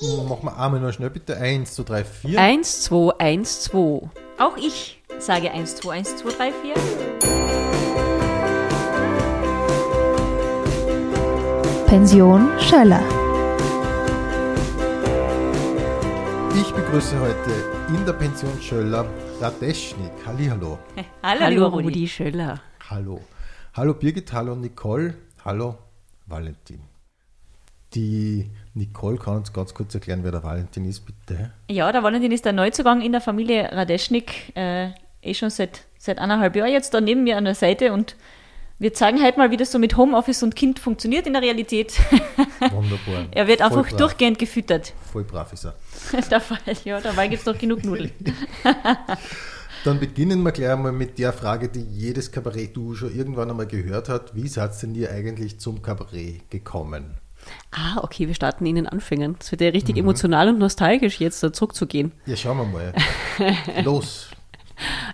Machen wir einmal noch schnell bitte. Eins, zwei, drei, vier. 1, 2, 1, 2. Auch ich sage 1, 2, 1, 2, 3, 4. Pension Schöller. Ich begrüße heute in der Pension Schöller Radeschnik. Hallihallo. Hallo, Hallo. Rudi Schöller. Hallo. Hallo Birgit, hallo Nicole, hallo Valentin. Die Nicole kann uns ganz kurz erklären, wer der Valentin ist, bitte. Ja, der Valentin ist der Neuzugang in der Familie Radeschnik. Äh, eh schon seit, seit eineinhalb Jahren jetzt da neben mir an der Seite und wir zeigen heute mal, wie das so mit Homeoffice und Kind funktioniert in der Realität. Wunderbar. er wird Voll einfach brav. durchgehend gefüttert. Voll brav ist er. dabei, ja, dabei gibt es noch genug Nudeln. Dann beginnen wir gleich einmal mit der Frage, die jedes Kabarett-Du schon irgendwann einmal gehört hat. Wie seid denn ihr eigentlich zum Kabarett gekommen? Ah, okay, wir starten in den Anfängen. Es wird ja richtig Mhm. emotional und nostalgisch, jetzt da zurückzugehen. Ja, schauen wir mal. Los.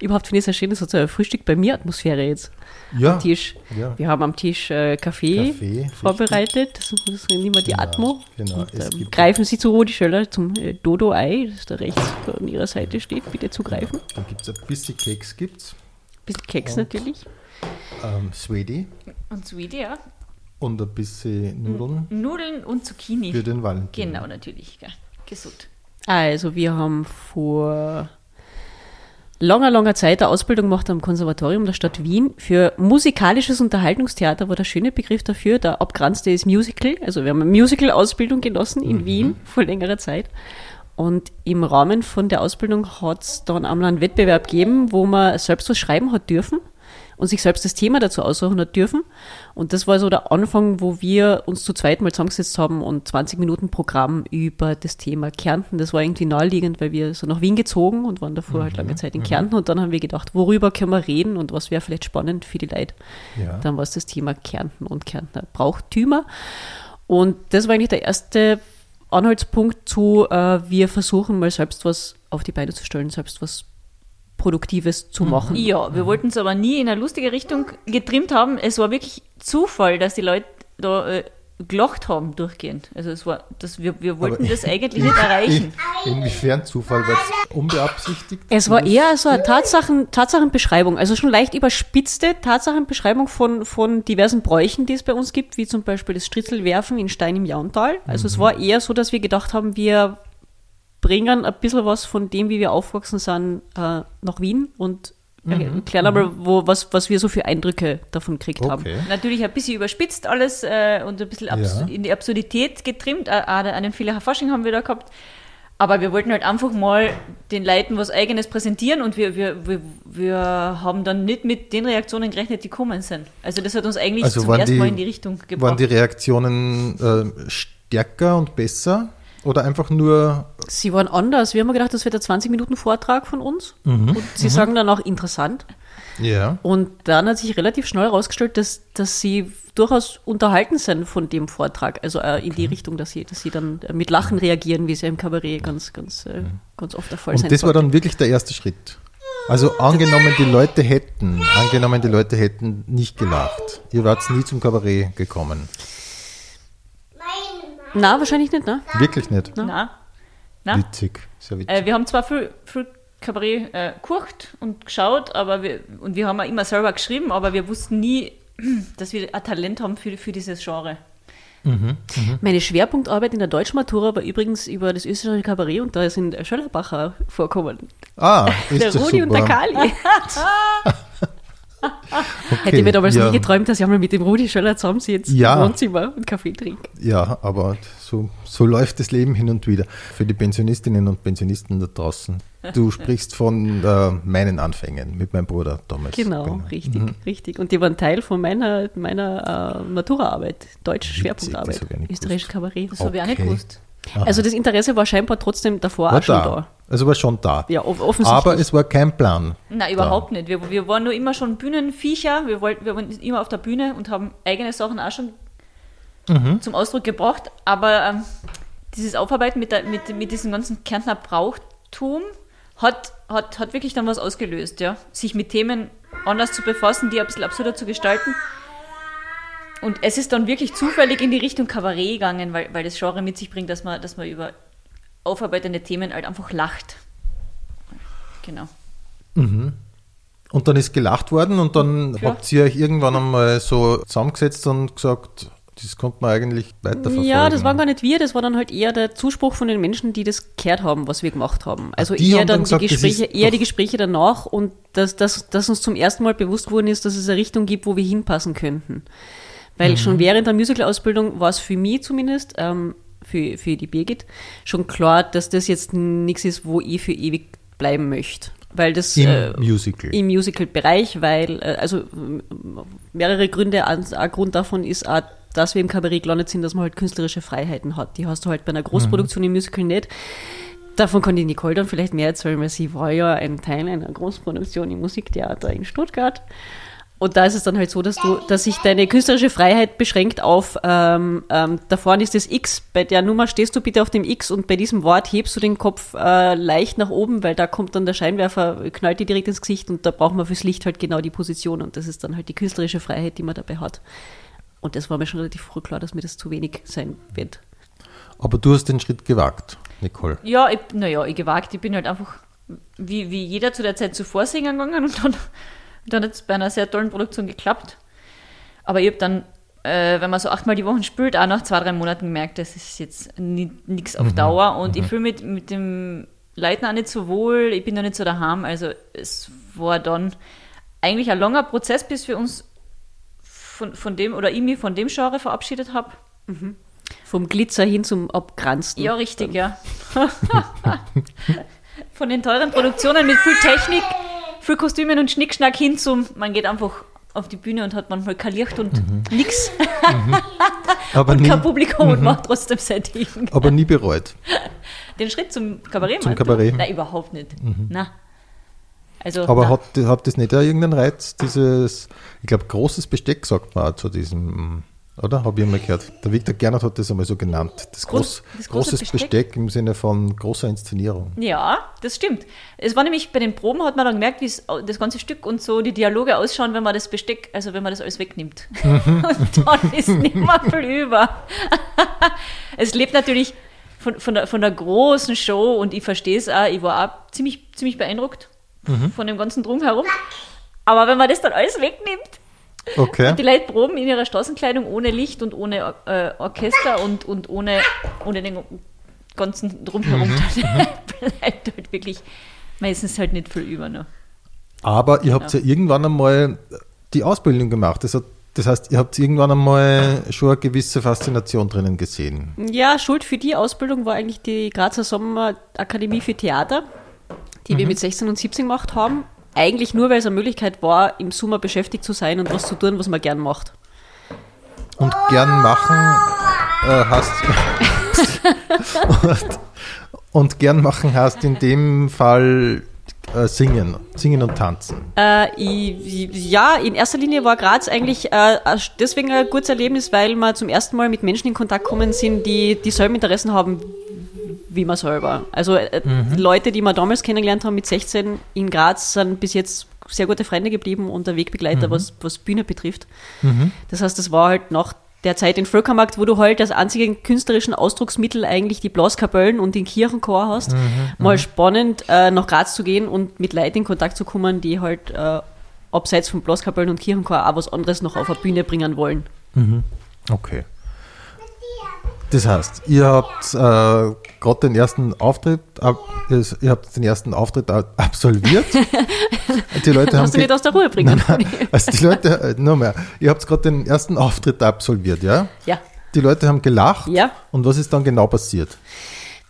Überhaupt finde ich es ja schön, das hat so eine Frühstück bei mir Atmosphäre jetzt Ja. am Tisch. Ja. Wir haben am Tisch äh, Kaffee, Kaffee, vorbereitet. Das, das ist immer die Genau, Atmo. genau. Und, ähm, greifen Sie zu Rudi Schöller zum äh, Dodo-Ei, das da rechts an Ihrer Seite steht. Bitte zugreifen. Dann gibt es ein bisschen Keks, gibt's. Bisschen Keks Und? natürlich. Ähm, Swedi Und Sweetie, ja. Und ein bisschen Nudeln Nudeln und Zucchini. für den Valentin. Genau, natürlich. Gell. Gesund. Also, wir haben vor langer, langer Zeit eine Ausbildung gemacht am Konservatorium der Stadt Wien für musikalisches Unterhaltungstheater, war der schöne Begriff dafür. Der abgranzte ist Musical. Also, wir haben eine Musical-Ausbildung genossen in Wien vor längerer Zeit. Und im Rahmen von der Ausbildung hat es dann einmal einen Wettbewerb gegeben, wo man selbst was schreiben hat dürfen und sich selbst das Thema dazu aussuchen hat dürfen. Und das war so der Anfang, wo wir uns zu zweit mal zusammengesetzt haben und 20 Minuten Programm über das Thema Kärnten. Das war irgendwie naheliegend, weil wir so nach Wien gezogen und waren davor halt lange Zeit in Kärnten. Und dann haben wir gedacht, worüber können wir reden und was wäre vielleicht spannend für die Leute. Ja. Dann war es das Thema Kärnten und Kärntner Brauchtümer. Und das war eigentlich der erste Anhaltspunkt zu, äh, wir versuchen mal selbst was auf die Beine zu stellen, selbst was Produktives zu machen. Ja, wir wollten es aber nie in eine lustige Richtung getrimmt haben. Es war wirklich Zufall, dass die Leute da äh, gelacht haben durchgehend. Also es war, das, wir, wir wollten Aber das eigentlich nicht erreichen. In, inwiefern Zufall? Weil es unbeabsichtigt Es war eher so eine Tatsachen, Tatsachenbeschreibung, also schon leicht überspitzte Tatsachenbeschreibung von, von diversen Bräuchen, die es bei uns gibt, wie zum Beispiel das Stritzelwerfen in Stein im Jauntal. Also es war eher so, dass wir gedacht haben, wir bringen ein bisschen was von dem, wie wir aufgewachsen sind, äh, nach Wien und erklären einmal, wo, was, was wir so für Eindrücke davon gekriegt haben. Okay. Natürlich ein bisschen überspitzt alles äh, und ein bisschen abs Ja. in die Absurdität getrimmt. Äh, Auch einen Fehler Fasching haben wir da gehabt. Aber wir wollten halt einfach mal den Leuten was Eigenes präsentieren und wir, wir, wir, wir haben dann nicht mit den Reaktionen gerechnet, die kommen sind. Also das hat uns eigentlich Also zum waren ersten die- Mal in die Richtung Waren gebracht. die Reaktionen äh, stärker und besser? Oder einfach nur, Sie waren anders. Wir haben gedacht, das wird ein 20-Minuten-Vortrag von uns. Mhm. Und sie sagen dann auch interessant. ja, Und dann hat sich relativ schnell herausgestellt, dass, dass sie durchaus unterhalten sind von dem Vortrag. Also äh, in die Richtung, dass sie, dass sie dann äh, mit Lachen reagieren, wie es ja im Kabarett ganz, ganz, äh, ganz oft der Fall sein und das war dann wirklich der erste Schritt. Also angenommen, die Leute hätten, angenommen, die Leute hätten nicht gelacht. Ihr wart nie zum Kabarett gekommen. Na, wahrscheinlich nicht, ne? Wirklich nicht. Na, na. Witzig, sehr witzig. Äh, wir haben zwar viel, viel Kabarett äh, gekocht und geschaut, aber wir, und wir haben auch immer selber geschrieben, aber wir wussten nie, dass wir ein Talent haben für, für dieses Genre. Meine Schwerpunktarbeit in der Deutschmatura war übrigens über das österreichische Kabarett und da sind Schöllerbacher vorkommen. ah, ist Der das Rudi und der super. Kali. Okay, Hätte mir damals ja, nie geträumt, dass ich einmal mit dem Rudi Schöller zusammensitze Ja. im Wohnzimmer und Kaffee trinke. Ja, aber so, so läuft das Leben hin und wieder. Für die Pensionistinnen und Pensionisten da draußen. Du sprichst von äh, meinen Anfängen mit meinem Bruder damals. Genau, richtig, richtig. Und die waren Teil von meiner, meiner äh, Maturaarbeit, deutsche Witzig, das Schwerpunktarbeit, hab ich nicht österreichisches Kabarett. Das habe ich auch nicht Okay. Also das Interesse war scheinbar trotzdem davor War auch schon da. da. Also war schon da. Ja, off- offensichtlich. Aber es war kein Plan. Nein, überhaupt nicht. Wir, wir waren nur immer schon Bühnenviecher. Wir, wollten, wir waren immer auf der Bühne und haben eigene Sachen auch schon zum Ausdruck gebracht. Aber ähm, dieses Aufarbeiten mit, der, mit, mit diesem ganzen Kärntner Brauchtum hat, hat, hat wirklich dann was ausgelöst, ja. Sich mit Themen anders zu befassen, die ein bisschen absurder zu gestalten. Und es ist dann wirklich zufällig in die Richtung Kabarett gegangen, weil, weil das Genre mit sich bringt, dass man, dass man über aufarbeitende Themen halt einfach lacht. Genau. Und dann ist gelacht worden und dann Ja. habt ihr euch irgendwann einmal so zusammengesetzt und gesagt, das konnte man eigentlich weiterverfolgen. Ja, das waren gar nicht wir, das war dann halt eher der Zuspruch von den Menschen, die das gehört haben, was wir gemacht haben. Also die eher haben dann dann gesagt, die Gespräche, eher die Gespräche danach und dass, dass, dass uns zum ersten Mal bewusst worden ist, dass es eine Richtung gibt, wo wir hinpassen könnten. Weil Mhm. schon während der Musical-Ausbildung war es für mich zumindest, ähm, für, für die Birgit, schon klar, dass das jetzt nichts ist, wo ich für ewig bleiben möchte. Weil das Im äh, Musical. im Musical-Bereich, weil, äh, also mehrere Gründe, ein, ein Grund davon ist auch, dass wir im Kabarett gelandet sind, dass man halt künstlerische Freiheiten hat. Die hast du halt bei einer Großproduktion im Musical nicht. Davon kann die Nicole dann vielleicht mehr erzählen, weil sie war ja ein Teil einer Großproduktion im Musiktheater in Stuttgart. Und da ist es dann halt so, dass du, dass sich deine künstlerische Freiheit beschränkt auf, ähm, ähm, da vorne ist das X, bei der Nummer stehst du bitte auf dem X und bei diesem Wort hebst du den Kopf äh, leicht nach oben, weil da kommt dann der Scheinwerfer, knallt dir direkt ins Gesicht und da braucht man fürs Licht halt genau die Position und das ist dann halt die künstlerische Freiheit, die man dabei hat. Und das war mir schon relativ früh klar, dass mir das zu wenig sein wird. Aber du hast den Schritt gewagt, Nicole. Ja, naja, ich gewagt, ich bin halt einfach wie, wie jeder zu der Zeit zuvor singen gegangen und dann, dann hat es bei einer sehr tollen Produktion geklappt. Aber ich habe dann, äh, wenn man so achtmal die Woche spielt, auch nach zwei, drei Monaten gemerkt, das ist jetzt nichts auf Dauer und ich fühle mich mit, mit dem Leuten auch nicht so wohl, ich bin da nicht so daheim. Also es war dann eigentlich ein langer Prozess, bis wir uns von, von dem oder ich mich von dem Genre verabschiedet habe. Vom Glitzer hin zum Abgranzen. Ja, richtig, ja. Von den teuren Produktionen mit viel Technik, viel Kostümen und Schnickschnack hin zum, man geht einfach auf die Bühne und hat manchmal kein Licht und nix, Aber, nie, kein Publikum und macht trotzdem sein Ding. aber nie bereut. Den Schritt zum Kabarett, Zum du? Kabarett. Nein, überhaupt nicht. Na. Also, Aber hat, hat das nicht auch irgendeinen Reiz, dieses, ich glaube, großes Besteck sagt man auch zu diesem, oder? Habe ich einmal gehört. Der Victor Gernot hat das einmal so genannt. Das, Groß- das große großes Besteck? Besteck? im Sinne von großer Inszenierung. Ja, das stimmt. Es war nämlich bei den Proben hat man dann gemerkt, wie das ganze Stück und so die Dialoge ausschauen, wenn man das Besteck, also wenn man das alles wegnimmt. und dann ist nicht mehr viel über. es lebt natürlich von, von, der, von der großen Show und ich verstehe es auch, ich war auch ziemlich, ziemlich beeindruckt von dem ganzen Drumherum. Aber wenn man das dann alles wegnimmt, Okay. die Leute proben in ihrer Straßenkleidung ohne Licht und ohne äh, Orchester und, und ohne, ohne den ganzen Drumherum. Dann bleibt halt wirklich meistens halt nicht viel über. Ne? Aber ihr habt ja. irgendwann einmal die Ausbildung gemacht. Das, hat, das heißt, ihr habt irgendwann einmal schon eine gewisse Faszination drinnen gesehen. Ja, Schuld für die Ausbildung war eigentlich die Grazer Sommerakademie für Theater, die wir mit 16 und 17 gemacht haben. Eigentlich nur, weil es eine Möglichkeit war, im Sommer beschäftigt zu sein und was zu tun, was man gern macht. Und gern machen äh, hast. und, und gern machen hast in dem Fall äh, singen, singen und tanzen. Äh, ich, ja, in erster Linie war Graz eigentlich äh, deswegen ein gutes Erlebnis, weil wir zum ersten Mal mit Menschen in Kontakt gekommen sind, die dieselben Interessen haben wie man selber. Also äh, die Leute, die wir damals kennengelernt haben mit 16 in Graz, sind bis jetzt sehr gute Freunde geblieben und der Wegbegleiter, was, was Bühne betrifft. Das heißt, das war halt nach der Zeit in Völkermarkt, wo du halt als einzigen künstlerischen Ausdrucksmittel eigentlich die Blaskapellen und den Kirchenchor hast, mal spannend äh, nach Graz zu gehen und mit Leuten in Kontakt zu kommen, die halt äh, abseits von Blaskapellen und Kirchenchor auch was anderes noch auf eine Bühne bringen wollen. Okay. Das heißt, ihr habt äh, gerade den ersten Auftritt, ab, ihr habt den ersten Auftritt absolviert. die Leute haben du nicht aus der Ruhe bringen. Nein, nein, also die Leute, äh, noch mehr, ihr habt gerade den ersten Auftritt absolviert, ja? Ja. Die Leute haben gelacht. Ja. Und was ist dann genau passiert?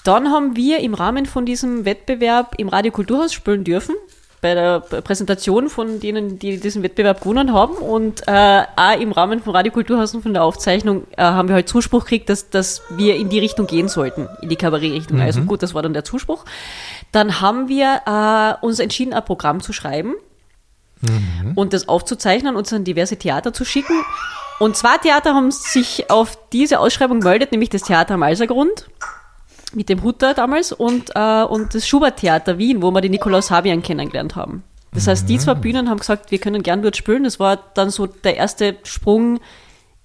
Dann haben wir im Rahmen von diesem Wettbewerb im Radio Kulturhaus spielen dürfen. Bei der Präsentation von denen, die diesen Wettbewerb gewonnen haben. Und äh, auch im Rahmen von Radio Kulturhaus und von der Aufzeichnung äh, haben wir halt Zuspruch gekriegt, dass, dass wir in die Richtung gehen sollten, in die Kabarettrichtung. Also gut, das war dann der Zuspruch. Dann haben wir äh, uns entschieden, ein Programm zu schreiben und das aufzuzeichnen und es an diverse Theater zu schicken. Und zwei Theater haben sich auf diese Ausschreibung gemeldet, nämlich das Theater am Alsergrund mit dem Hutter damals und, äh, und das Schubert-Theater Wien, wo wir die Nikolaus Habian kennengelernt haben. Das heißt, die zwei Bühnen haben gesagt, wir können gern dort spielen. Das war dann so der erste Sprung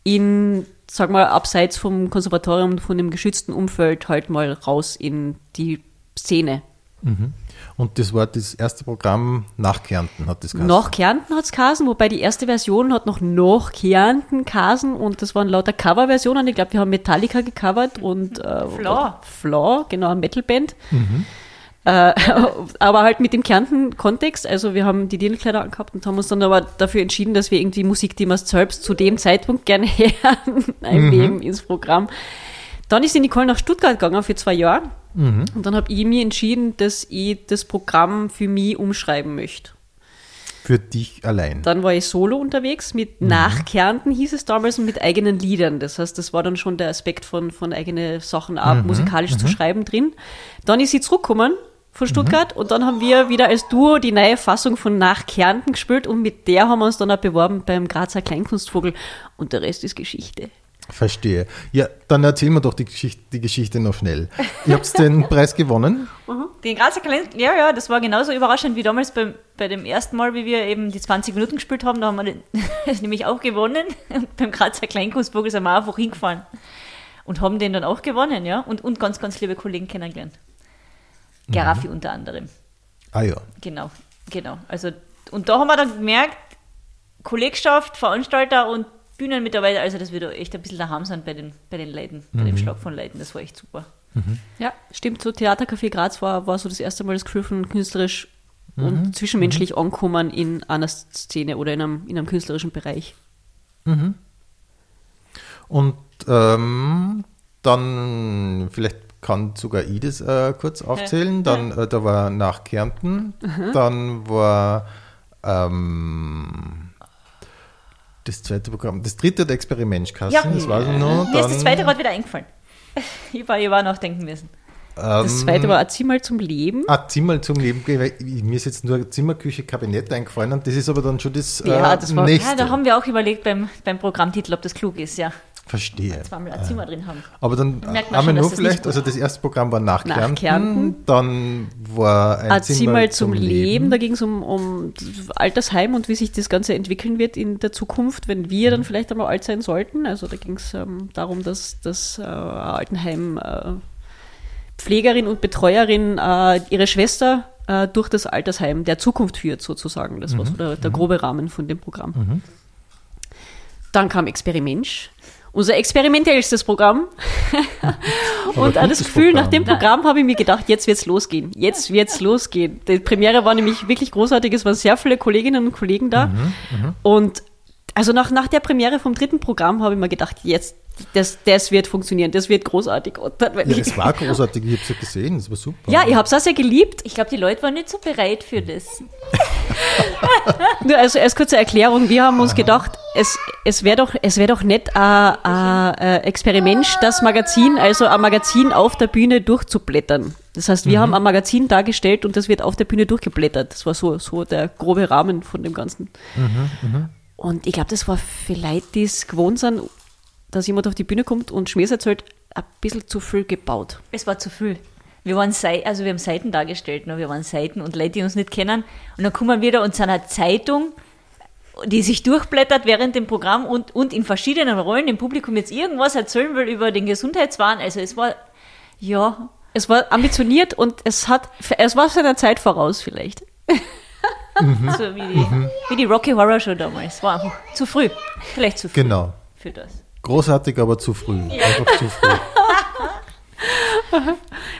in sag mal, abseits vom Konservatorium, von dem geschützten Umfeld halt mal raus in die Szene. Und das war das erste Programm nach Kärnten, hat das geheißen. Nach Kärnten hat's Kasen, wobei die erste Version hat noch nach Kärnten Kasen und das waren lauter Coverversionen. Ich glaube, wir haben Metallica gecovert und äh, Flaw. Flaw, genau, eine Metalband. Äh, aber halt mit dem Kärnten-Kontext. Also wir haben die Dirndlkleider angehabt und haben uns dann aber dafür entschieden, dass wir irgendwie Musik, die wir selbst zu dem Zeitpunkt gerne hören, einnehmen ins Programm. Dann ist die Nicole nach Stuttgart gegangen für zwei Jahre. Und dann habe ich mir entschieden, dass ich das Programm für mich umschreiben möchte. Für dich allein. Dann war ich solo unterwegs mit nach Kärnten hieß es damals und mit eigenen Liedern. Das heißt, das war dann schon der Aspekt von, von eigene Sachen ab, musikalisch zu schreiben drin. Dann ist sie zurückgekommen von Stuttgart und dann haben wir wieder als Duo die neue Fassung von Nach Kärnten gespielt und mit der haben wir uns dann auch beworben beim Grazer Kleinkunstvogel und der Rest ist Geschichte. Verstehe. Ja, dann erzähl mir doch die Geschichte, die Geschichte noch schnell. Ihr habt den Preis gewonnen. Den Grazer Kalender, ja, ja, das war genauso überraschend wie damals beim, bei dem ersten Mal, wie wir eben die 20 Minuten gespielt haben. Da haben wir den, nämlich auch gewonnen. Und beim Grazer Kleinkunstvogel sind wir einfach hingefahren und haben den dann auch gewonnen, ja. Und, und ganz, ganz liebe Kollegen kennengelernt. Garaffi unter anderem. Ah ja. Genau, genau. Also, und da haben wir dann gemerkt, Kollegschaft, Veranstalter und Bühnenmitarbeiter, also dass wir da echt ein bisschen daheim sind bei den, bei den Leuten, bei dem Schlag von Leuten. Das war echt super. Ja, stimmt. So Theatercafé Graz war, war so das erste Mal das Gefühl von künstlerisch und zwischenmenschlich ankommen in einer Szene oder in einem, in einem künstlerischen Bereich. Und ähm, dann, vielleicht kann sogar ich das äh, kurz aufzählen. Dann, äh, da war nach Kärnten, dann war ähm, das zweite Programm, das dritte der Experimentkassen, Ja. das weiß ich noch. Mir ist das zweite gerade wieder eingefallen. Ich war, ich war nachdenken müssen. Das zweite war mal zum Leben. Ah, Zimmer zum Leben, weil mir ist jetzt nur Zimmerküche, Kabinett eingefallen und das ist aber dann schon das, Ja, äh, das war- nächste. Ja, da haben wir auch überlegt beim, beim Programmtitel, ob das klug ist, ja. Verstehe. Zweimal ein Zimmer drin haben. Aber dann merkt haben wir nur das vielleicht, also das erste Programm war nach, Nach Kärnten, Kärnten. dann war ein Erzieh mal zum Leben. Da ging es um, um Altersheim und wie sich das Ganze entwickeln wird in der Zukunft, wenn wir dann vielleicht einmal alt sein sollten. Also da ging es ähm, darum, dass das äh, Altenheim äh, Pflegerin und Betreuerin äh, ihre Schwester äh, durch das Altersheim der Zukunft führt, sozusagen. Das war so der, der grobe Rahmen von dem Programm. Dann kam Experiment. Unser experimentellstes Programm. und an das Gefühl, nach Programm. dem Programm habe ich mir gedacht, jetzt wird's losgehen. Jetzt wird's losgehen. Die Premiere war nämlich wirklich großartig. Es waren sehr viele Kolleginnen und Kollegen da. Mhm, Und also nach, nach der Premiere vom dritten Programm habe ich mir gedacht, jetzt, das, das wird funktionieren, das wird großartig. Ja, es war großartig, ich habe es ja gesehen, es war super. ja, ich habe es auch sehr geliebt. Ich glaube, die Leute waren nicht so bereit für das. Nur also als kurze Erklärung, wir haben uns gedacht, es, es wäre doch, es wär doch nicht ein ein, äh, Experiment, das Magazin, also ein Magazin auf der Bühne durchzublättern. Das heißt, wir haben ein Magazin dargestellt und das wird auf der Bühne durchgeblättert. Das war so, so der grobe Rahmen von dem Ganzen. Und ich glaube, das war die es gewohnt sind, dass jemand auf die Bühne kommt und Schmähs erzählt, ein bisschen zu viel gebaut. Es war zu viel. Wir waren Sei also wir haben Seiten dargestellt, ne? wir waren Seiten und Leute, die uns nicht kennen. Und dann kommen wir da und sind eine Zeitung, die sich durchblättert während dem Programm und, und in verschiedenen Rollen im Publikum jetzt irgendwas erzählen will über den Gesundheitswahn. Also es war, ja, Es war ambitioniert und es hat, es war seiner Zeit voraus vielleicht. so wie die, wie die Rocky Horror Show damals. War einfach zu früh. Vielleicht zu früh Genau. für das. Großartig, aber zu früh. Einfach zu früh.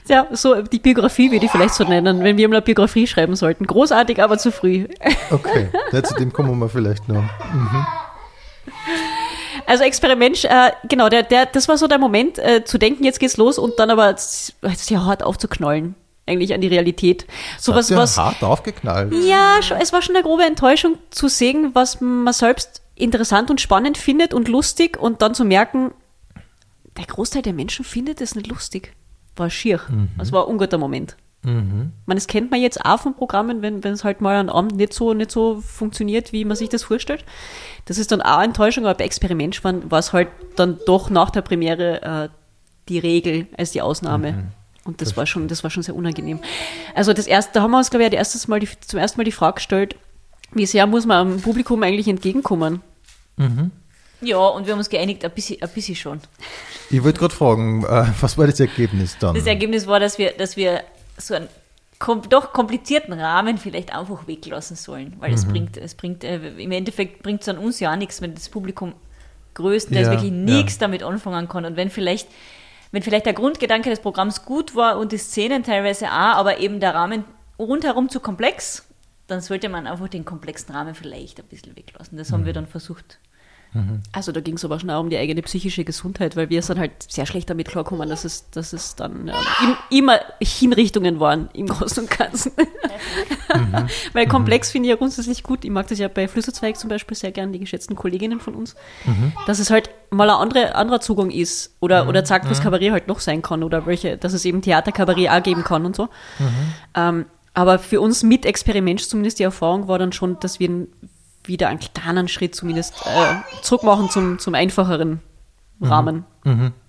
Ja, so die Biografie würde ich vielleicht so nennen, wenn wir mal eine Biografie schreiben sollten. Großartig, aber zu früh. Okay, ja, zu dem kommen wir vielleicht noch. Also Experiment, äh, genau, der, der, das war so der Moment, äh, zu denken, jetzt geht's los und dann aber sehr hart aufzuknallen, eigentlich an die Realität. So was, Hat was, der hart aufgeknallt. ja, schon, es war schon eine grobe Enttäuschung zu sehen, was man selbst interessant und spannend findet und lustig und dann zu merken, der Großteil der Menschen findet es nicht lustig. War schier. Das war ein unguter Moment. Man, das kennt man jetzt auch von Programmen, wenn, wenn es halt mal an Abend nicht so, nicht so funktioniert, wie man sich das vorstellt. Das ist dann auch eine Enttäuschung, aber bei Experiment war es halt dann doch nach der Premiere äh, die Regel als die Ausnahme. Und das war schon, das war schon sehr unangenehm. Also das erste, da haben wir uns, glaube ich, das erste Mal die, zum ersten Mal die Frage gestellt, wie sehr muss man am Publikum eigentlich entgegenkommen? Ja, und wir haben uns geeinigt, ein bisschen, ein bisschen schon. Ich wollte gerade fragen, äh, was war das Ergebnis dann? Das Ergebnis war, dass wir, dass wir so einen kom doch komplizierten Rahmen vielleicht einfach weglassen sollen, weil Mhm. es bringt, es bringt, äh, im Endeffekt bringt es an uns ja auch nichts, wenn das Publikum größtenteils Ja, wirklich ja. nichts damit anfangen kann. Und wenn vielleicht, wenn vielleicht der Grundgedanke des Programms gut war und die Szenen teilweise auch, aber eben der Rahmen rundherum zu komplex, dann sollte man einfach den komplexen Rahmen vielleicht ein bisschen weglassen. Das Mhm. haben wir dann versucht. Also da ging es aber schon auch um die eigene psychische Gesundheit, weil wir sind halt sehr schlecht damit klarkommen, dass es, dass es dann ähm, im, immer Hinrichtungen waren im Großen und Ganzen. weil komplex finde ich ja grundsätzlich gut. Ich mag das ja bei Flüsserzweig zum Beispiel sehr gern, die geschätzten Kolleginnen von uns, dass es halt mal ein andere, anderer Zugang ist oder, oder sagt, was Kabarett halt noch sein kann oder welche, dass es eben Theaterkabarett auch geben kann und so. Ähm, aber für uns mit Experiment zumindest die Erfahrung war dann schon, dass wir wieder einen kleinen Schritt zumindest äh, zurück machen zum, zum einfacheren Rahmen.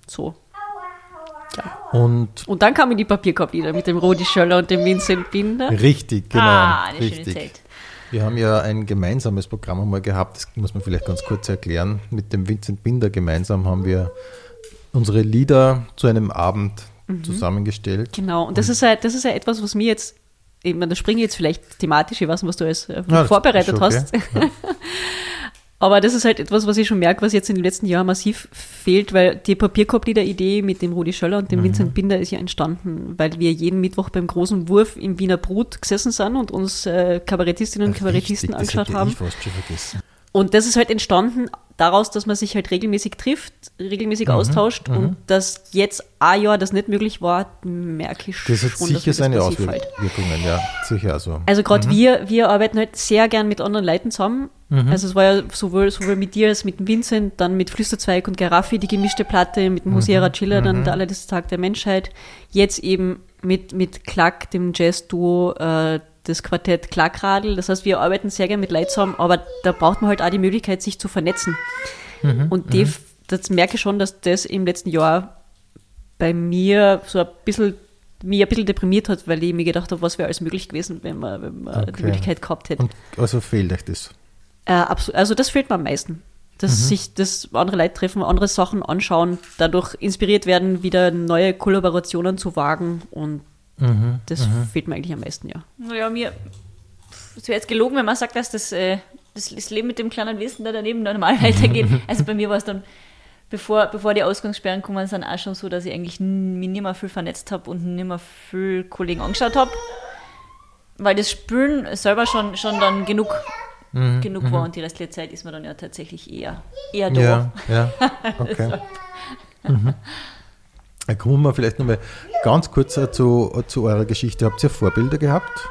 So. Und Und dann kamen die Papierkorblieder mit dem Rudi Schöller und dem Vincent Binder. richtig, genau. ah, eine richtig. schöne Zeit. Wir haben ja ein gemeinsames Programm einmal gehabt, das muss man vielleicht ganz kurz erklären. Mit dem Vincent Binder gemeinsam haben wir unsere Lieder zu einem Abend Mhm. zusammengestellt. Genau, und das ist ja, das ist ja etwas, was mir jetzt, eben, da springe ich jetzt vielleicht thematisch, ich weiß nicht, was du alles äh, Ja, vorbereitet okay. hast. Aber das ist halt etwas, was ich schon merke, was jetzt in den letzten Jahren massiv fehlt, weil die Papierkorblieder-Idee mit dem Rudi Schöller und dem Mhm. Vincent Binder ist ja entstanden, weil wir jeden Mittwoch beim großen Wurf im Wiener Brut gesessen sind und uns äh, Kabarettistinnen und Kabarettisten Richtig, angeschaut haben. Ich fast schon vergessen. Und das ist halt entstanden daraus, dass man sich halt regelmäßig trifft, regelmäßig Mhm, austauscht und dass jetzt ein Jahr das nicht möglich war, merke ich Das hat schon, sicher dass seine das fällt. Auswirkungen, ja, sicher. Also, Also gerade wir, wir arbeiten halt sehr gern mit anderen Leuten zusammen. Also es war ja sowohl, sowohl mit dir als mit dem Vincent, dann mit Flüsterzweig und Garaffi die gemischte Platte, mit dem Hosea Chiller, dann der allerletzte Tag der Menschheit. Jetzt eben mit, mit Klack, dem Jazz-Duo, äh, das Quartett Klackradl. Das heißt, wir arbeiten sehr gern mit Leuten zusammen, aber da braucht man halt auch die Möglichkeit, sich zu vernetzen. und die, das merke ich schon, dass das im letzten Jahr bei mir so ein bisschen mich ein bisschen deprimiert hat, weil ich mir gedacht habe, was wäre alles möglich gewesen, wenn man, wenn man die Okay. Möglichkeit gehabt hätte. und also fehlt euch das. Äh, also das fehlt mir am meisten. Dass sich das andere Leute treffen, andere Sachen anschauen, dadurch inspiriert werden, wieder neue Kollaborationen zu wagen und das fehlt mir eigentlich am meisten, ja. Naja, mir es wäre jetzt gelogen, wenn man sagt, dass das, äh, das, das Leben mit dem kleinen Wissen da daneben normal weitergeht. Also bei mir war es dann, bevor, bevor die Ausgangssperren kommen, sind auch schon so, dass ich eigentlich mich nicht mehr viel vernetzt habe und nicht mehr viel Kollegen angeschaut habe. Weil das Spülen selber schon, schon dann genug, genug war und die restliche Zeit ist man dann ja tatsächlich eher, eher da. Ja, ja, okay. mhm. Dann kommen wir vielleicht nochmal ganz kurz äh, zu, zu eurer Geschichte. Habt ihr Vorbilder gehabt?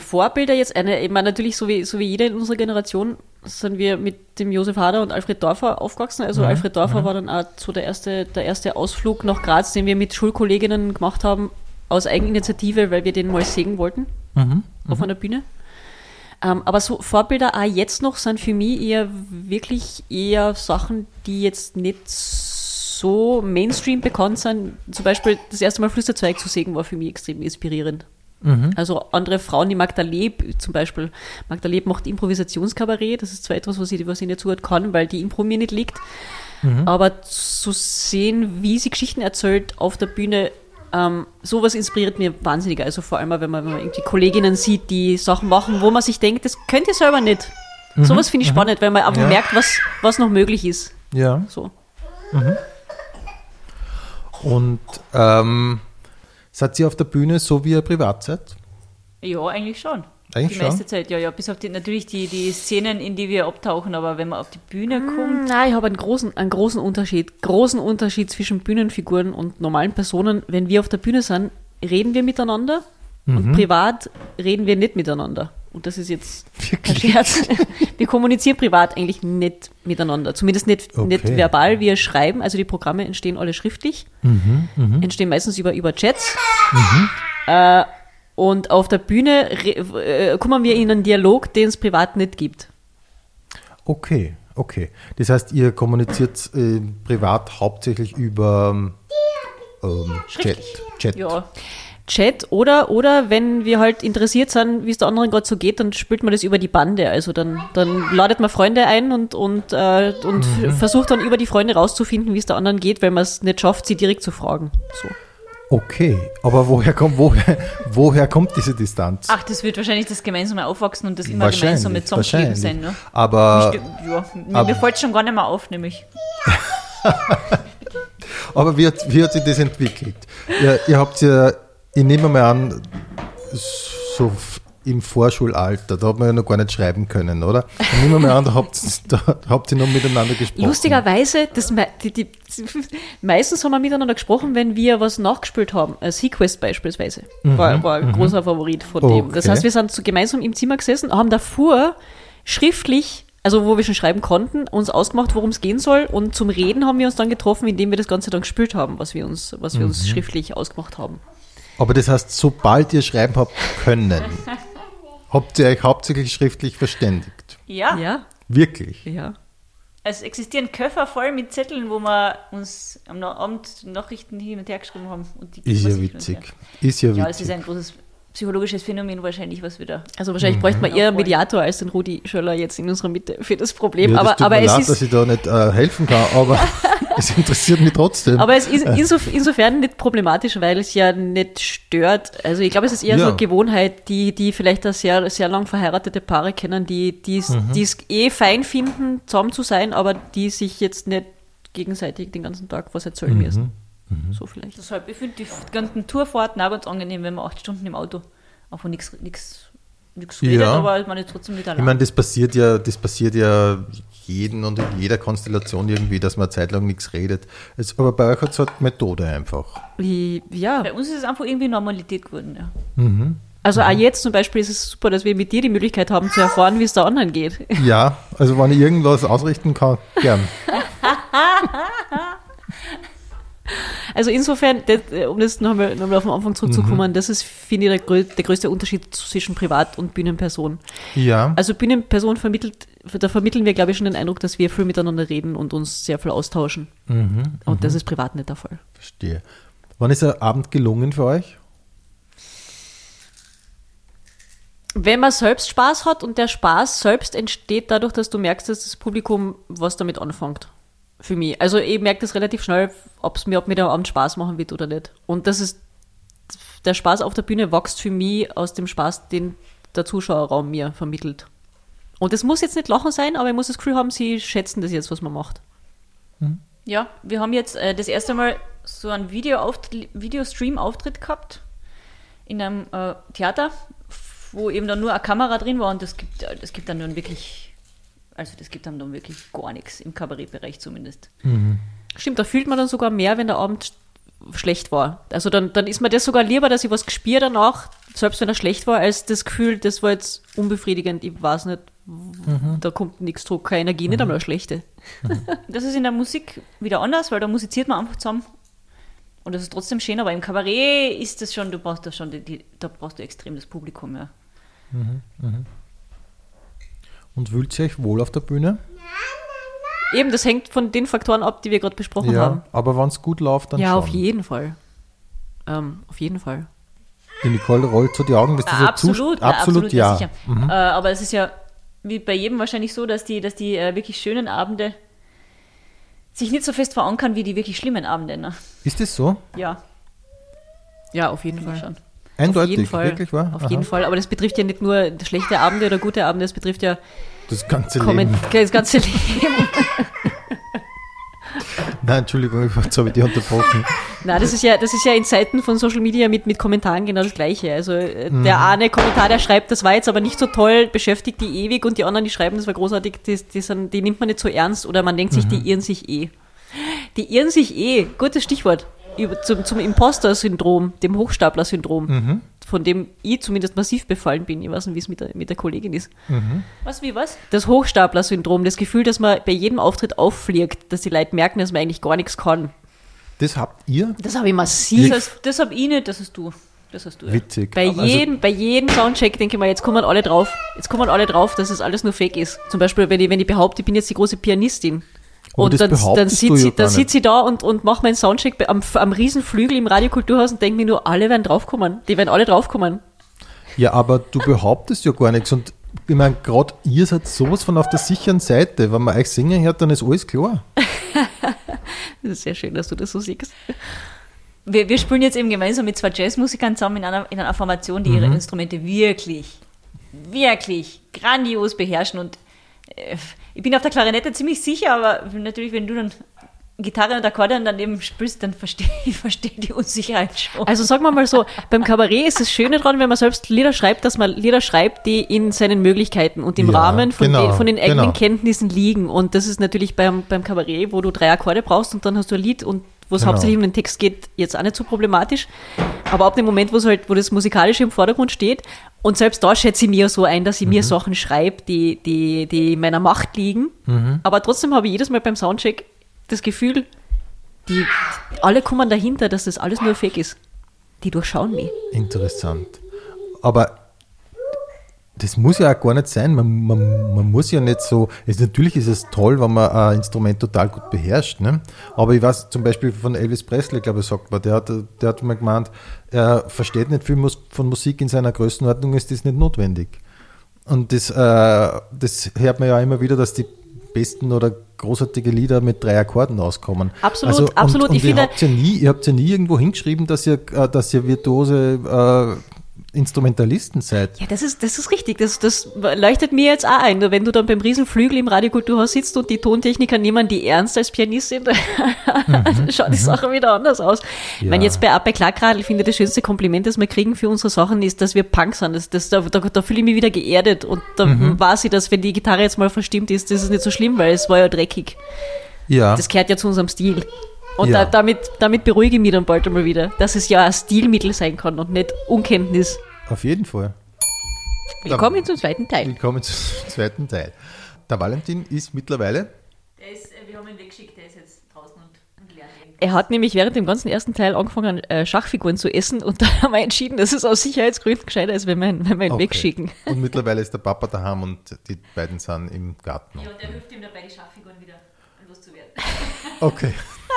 Vorbilder jetzt, eine, ich meine natürlich, so wie, so wie jeder in unserer Generation, sind wir mit dem Josef Hader und Alfred Dorfer aufgewachsen. Also Alfred Dorfer war dann auch so der erste, der erste Ausflug nach Graz, den wir mit Schulkolleginnen gemacht haben, aus Eigeninitiative, weil wir den mal sehen wollten auf einer Bühne. Ähm, aber so Vorbilder auch jetzt noch sind für mich eher wirklich eher Sachen, die jetzt nicht so Mainstream bekannt sind. Zum Beispiel das erste Mal Flüsterzweig zu sehen war für mich extrem inspirierend. Also andere Frauen, die Magda Leb zum Beispiel. Magda Leb macht Improvisationskabarett. Das ist zwar etwas, was ich, was ich nicht so gut kann, weil die Impro mir nicht liegt. Aber zu sehen, wie sie Geschichten erzählt auf der Bühne, ähm, sowas inspiriert mir wahnsinnig. Also vor allem, wenn man, wenn man irgendwie Kolleginnen sieht, die Sachen machen, wo man sich denkt, das könnt ihr selber nicht. Sowas finde ich spannend, weil man einfach Ja. merkt, was, was noch möglich ist. Ja. So. Und ähm, seid ihr auf der Bühne so, wie ihr privat seid? Ja, eigentlich schon. Eigentlich die schon? meiste Zeit, ja, ja. Bis auf die, natürlich die, die Szenen, in die wir abtauchen, aber wenn man auf die Bühne kommt, Nein, ich habe einen großen, einen großen Unterschied. Großen Unterschied zwischen Bühnenfiguren und normalen Personen. Wenn wir auf der Bühne sind, reden wir miteinander und privat reden wir nicht miteinander. Und das ist jetzt kein Scherz. Wir kommunizieren privat eigentlich nicht miteinander. Zumindest nicht, nicht Okay. verbal. Wir schreiben, also die Programme entstehen alle schriftlich. Entstehen meistens über, über Chats. Äh, und auf der Bühne äh, kommen wir in einen Dialog, den es privat nicht gibt. Okay, okay. Das heißt, ihr kommuniziert äh, privat hauptsächlich über ähm, Chat. Schriftlich. Chat. ja. Chat oder, oder wenn wir halt interessiert sind, wie es der anderen gerade so geht, dann spielt man das über die Bande. Also dann, dann ladet man Freunde ein und, und, äh, und Mhm. versucht dann über die Freunde rauszufinden, wie es der anderen geht, wenn man es nicht schafft, sie direkt zu fragen. So. Okay, aber woher kommt, woher, woher kommt diese Distanz? Ach, das wird wahrscheinlich das gemeinsame Aufwachsen und das immer gemeinsame Zusammenleben sein. Ne? Aber, Stimmt, ja, mir, aber- mir fällt schon gar nicht mehr auf, nämlich. aber wie, hat, wie hat sich das entwickelt? Ihr, ihr habt ja, ich nehme mal an, so im Vorschulalter, da hat man ja noch gar nicht schreiben können, oder? Ich nehme mal an, da habt, da habt ihr noch miteinander gesprochen. Lustigerweise, das, die, die, meistens haben wir miteinander gesprochen, wenn wir was nachgespielt haben. Sequest beispielsweise war, war ein großer Favorit von dem. Das Okay. heißt, wir sind so gemeinsam im Zimmer gesessen, haben davor schriftlich, also wo wir schon schreiben konnten, uns ausgemacht, worum es gehen soll. Und zum Reden haben wir uns dann getroffen, indem wir das Ganze dann gespielt haben, was wir uns, was wir uns schriftlich ausgemacht haben. Aber das heißt, sobald ihr schreiben habt können, habt ihr euch hauptsächlich schriftlich verständigt. Ja. Ja, Wirklich. ja. Es existieren Köffer voll mit Zetteln, wo wir uns am Abend Nachrichten hin und her geschrieben haben. Und die Ist ja witzig. Ist ja Ja, es ist witzig. ein großes psychologisches Phänomen wahrscheinlich, was wir da. Also wahrscheinlich bräuchte man eher einen. Mediator als den Rudi Schöller jetzt in unserer Mitte für das Problem. Ja, das aber tut aber mir es leid, ist, dass ich da nicht äh, helfen kann, aber es interessiert mich trotzdem. Aber es ist insof insofern nicht problematisch, weil es ja nicht stört. Also ich glaube, es ist eher Ja. so eine Gewohnheit, die, die vielleicht auch sehr, sehr lang verheiratete Paare kennen, die die es Mhm. die es eh fein finden, zusammen zu sein, aber die sich jetzt nicht gegenseitig den ganzen Tag was erzählen Mhm. müssen. So vielleicht. Deshalb, ich finde die ganzen Tourfahrten auch ganz angenehm, wenn man acht Stunden im Auto einfach nichts nichts nichts redet, Ja. aber man ist trotzdem nicht Ich allein. meine, das passiert ja, das passiert ja jeden und in jeder Konstellation irgendwie, dass man eine Zeit lang nichts redet. Es, aber bei euch hat es halt Methode einfach. Ja, Bei uns ist es einfach irgendwie Normalität geworden. Ja. also auch jetzt zum Beispiel ist es super, dass wir mit dir die Möglichkeit haben zu erfahren, wie es der anderen geht. Ja, also wenn ich irgendwas ausrichten kann, gern. Also insofern, das, äh, um das nochmal noch auf den Anfang Mhm. zurückzukommen, das ist, finde ich, der, grö der größte Unterschied zwischen Privat- und Bühnenperson. Ja, Also Bühnenperson vermittelt, da vermitteln wir, glaube ich, schon den Eindruck, dass wir viel miteinander reden und uns sehr viel austauschen. Mhm, Und das ist privat nicht der Fall. verstehe. Wann ist der Abend gelungen für euch? Wenn man selbst Spaß hat und der Spaß selbst entsteht dadurch, dass du merkst, dass das Publikum was damit anfängt. Für mich. Also ich merke das relativ schnell, ob's mir, ob mir der Abend Spaß machen wird oder nicht. Und das ist, der Spaß auf der Bühne wächst für mich aus dem Spaß, den der Zuschauerraum mir vermittelt. Und es muss jetzt nicht Lachen sein, aber ich muss das Gefühl haben, sie schätzen das jetzt, was man macht. ja, wir haben jetzt äh, das erste Mal so einen Video Videostream-Auftritt gehabt in einem äh, Theater, wo eben dann nur eine Kamera drin war und das gibt, das gibt dann dann wirklich, also das gibt dann dann wirklich gar nichts im Kabarettbereich zumindest. Stimmt, da fühlt man dann sogar mehr, wenn der Abend schlecht war. Also dann, dann ist mir das sogar lieber, dass ich was gespielt danach, selbst wenn er schlecht war, als das Gefühl, das war jetzt unbefriedigend. Ich weiß nicht, da kommt nichts zurück, keine Energie, nicht einmal eine schlechte. Das ist in der Musik wieder anders, weil da musiziert man einfach zusammen. Und das ist trotzdem schön, aber im Kabarett ist das schon, du brauchst da schon, die, die, da brauchst du extrem das Publikum, ja. Und fühlt ihr euch wohl auf der Bühne? Eben, das hängt von den Faktoren ab, die wir gerade besprochen ja, haben. aber wenn es gut läuft, dann Ja, schon. auf jeden Fall. Ähm, auf jeden Fall. Die Nicole rollt so die Augen. Das ist Ah, ja absolut, na, absolut, ja. sicher. Äh, aber es ist ja wie bei jedem wahrscheinlich so, dass die, dass die äh, wirklich schönen Abende sich nicht so fest verankern wie die wirklich schlimmen Abende. Ne? Ist das so? Ja, Ja, auf jeden Fall. schon. Eindeutig, auf jeden Fall. wirklich wahr? Auf Aha. jeden Fall. Aber das betrifft ja nicht nur schlechte Abende oder gute Abende, das betrifft ja Das ganze Leben. das ganze Leben. Nein, Entschuldigung, jetzt habe ich dich unterbrochen. Na, das ist ja, das ist ja in Zeiten von Social Media mit, mit Kommentaren genau das Gleiche. Also äh, Mhm. der eine Kommentar, der schreibt, das war jetzt aber nicht so toll, beschäftigt die ewig und die anderen, die schreiben, das war großartig, die, die, sind, die nimmt man nicht so ernst oder man denkt sich, Mhm. die irren sich eh. Die irren sich eh, gutes Stichwort, zum, zum Imposter-Syndrom, dem Hochstapler-Syndrom, Mhm. von dem ich zumindest massiv befallen bin. Ich weiß nicht, wie es mit der, mit der Kollegin ist. Was, wie, was? Das Hochstapler-Syndrom, das Gefühl, dass man bei jedem Auftritt auffliegt, dass die Leute merken, dass man eigentlich gar nichts kann. Das habt ihr? Das habe ich massiv. Das, das hab ich nicht, das hast du. Das hast du. Ja. Witzig. Bei Also, jedem, bei jedem Soundcheck denke ich mal, jetzt kommen alle drauf. Jetzt kommen alle drauf, dass es alles nur Fake ist. Zum Beispiel, wenn ich, wenn ich behaupte, ich bin jetzt die große Pianistin. Und dann, dann ja ich, dann gar sitz ich da und, und mache meinen Soundcheck am, am Riesenflügel im Radiokulturhaus und denke mir nur, alle werden draufkommen. Die werden alle draufkommen. Ja, aber du behauptest ja gar nichts. Und ich meine, gerade ihr seid sowas von auf der sicheren Seite. Wenn man euch singen hört, dann ist alles klar. Das ist sehr schön, dass du das so siehst. Wir, wir spielen jetzt eben gemeinsam mit zwei Jazzmusikern zusammen in einer, in einer Formation, die ihre Instrumente wirklich, wirklich grandios beherrschen. Und äh, ich bin auf der Klarinette ziemlich sicher, aber natürlich, wenn du dann Gitarre und Akkordeon daneben spielst, dann verstehe ich versteh die Unsicherheit schon. Also sagen wir mal so, beim Kabarett ist das Schöne dran, wenn man selbst Lieder schreibt, dass man Lieder schreibt, die in seinen Möglichkeiten und im Ja, Rahmen von, genau, den, von den eigenen genau. Kenntnissen liegen. Und das ist natürlich beim, beim Kabarett, wo du drei Akkorde brauchst und dann hast du ein Lied und wo es Genau. hauptsächlich um den Text geht, jetzt auch nicht so problematisch. Aber ab dem Moment, wo es halt, wo das Musikalische im Vordergrund steht, und selbst da schätze ich mir so ein, dass ich Mhm. mir Sachen schreibe, die, die, die in meiner Macht liegen. Mhm. Aber trotzdem habe ich jedes Mal beim Soundcheck das Gefühl, die, alle kommen dahinter, dass das alles nur Fake ist. Die durchschauen mich. Interessant. Aber das muss ja auch gar nicht sein. Man, man, man muss ja nicht so. Es, natürlich ist es toll, wenn man ein Instrument total gut beherrscht. Ne? Aber ich weiß zum Beispiel von Elvis Presley, glaube ich, sagt man, der hat, der hat mal gemeint, er versteht nicht viel von Musik in seiner Größenordnung, ist das nicht notwendig. Und das, äh, das hört man ja immer wieder, dass die besten oder großartige Lieder mit drei Akkorden auskommen. Absolut, und, absolut. Und Ich ihr, finde- habt ja nie, ihr habt ja nie irgendwo hingeschrieben, dass ihr, äh, dass ihr virtuose äh, Instrumentalisten seid. Ja, das ist, das ist richtig. Das, das leuchtet mir jetzt auch ein. Wenn du dann beim Riesenflügel im Radiokulturhaus sitzt und die Tontechniker nehmen die ernst als Pianist sind, dann schaut die Sache wieder anders aus. Ich Ja. meine, jetzt bei, bei Klackradl finde ich das schönste Kompliment, das wir kriegen für unsere Sachen, ist, dass wir Punk sind. Das, das, da, da, da fühle ich mich wieder geerdet und da weiß ich, dass wenn die Gitarre jetzt mal verstimmt ist, das ist nicht so schlimm, weil es war ja dreckig. Ja, Das gehört ja zu unserem Stil. Und Ja. da, damit, damit beruhige ich mich dann bald einmal wieder, dass es ja ein Stilmittel sein kann und nicht Unkenntnis. auf jeden Fall. Willkommen zum zweiten Teil. Willkommen zum zweiten Teil. Der Valentin ist mittlerweile Der ist, äh, wir haben ihn weggeschickt, der ist jetzt draußen und, und lernt. Er hat nämlich während dem ganzen ersten Teil angefangen, äh, Schachfiguren zu essen und da haben wir entschieden, dass es aus Sicherheitsgründen gescheiter ist, wenn wir ihn, wenn wir ihn Okay. wegschicken. Und mittlerweile ist der Papa daheim und die beiden sind im Garten. Ja, und der hilft ihm dabei, die Schachfiguren wieder loszuwerden. Okay.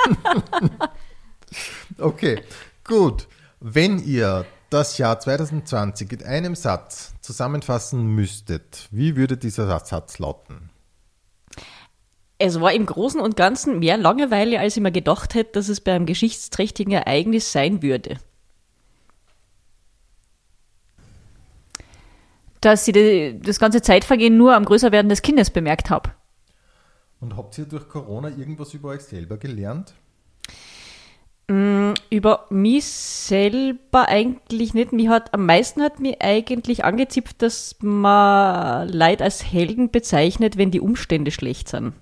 okay, gut. Wenn ihr das Jahr 2020 in einem Satz zusammenfassen müsstet, wie würde dieser Satz lauten? Es war im Großen und Ganzen mehr Langeweile, als ich mir gedacht hätte, dass es bei einem geschichtsträchtigen Ereignis sein würde. Dass ich das ganze Zeitvergehen nur am Größerwerden des Kindes bemerkt habe. Und habt ihr durch Corona irgendwas über euch selber gelernt? Über mich selber eigentlich nicht. Mich hat, am meisten hat mich eigentlich angezipft, dass man Leid als Helden bezeichnet, wenn die Umstände schlecht sind.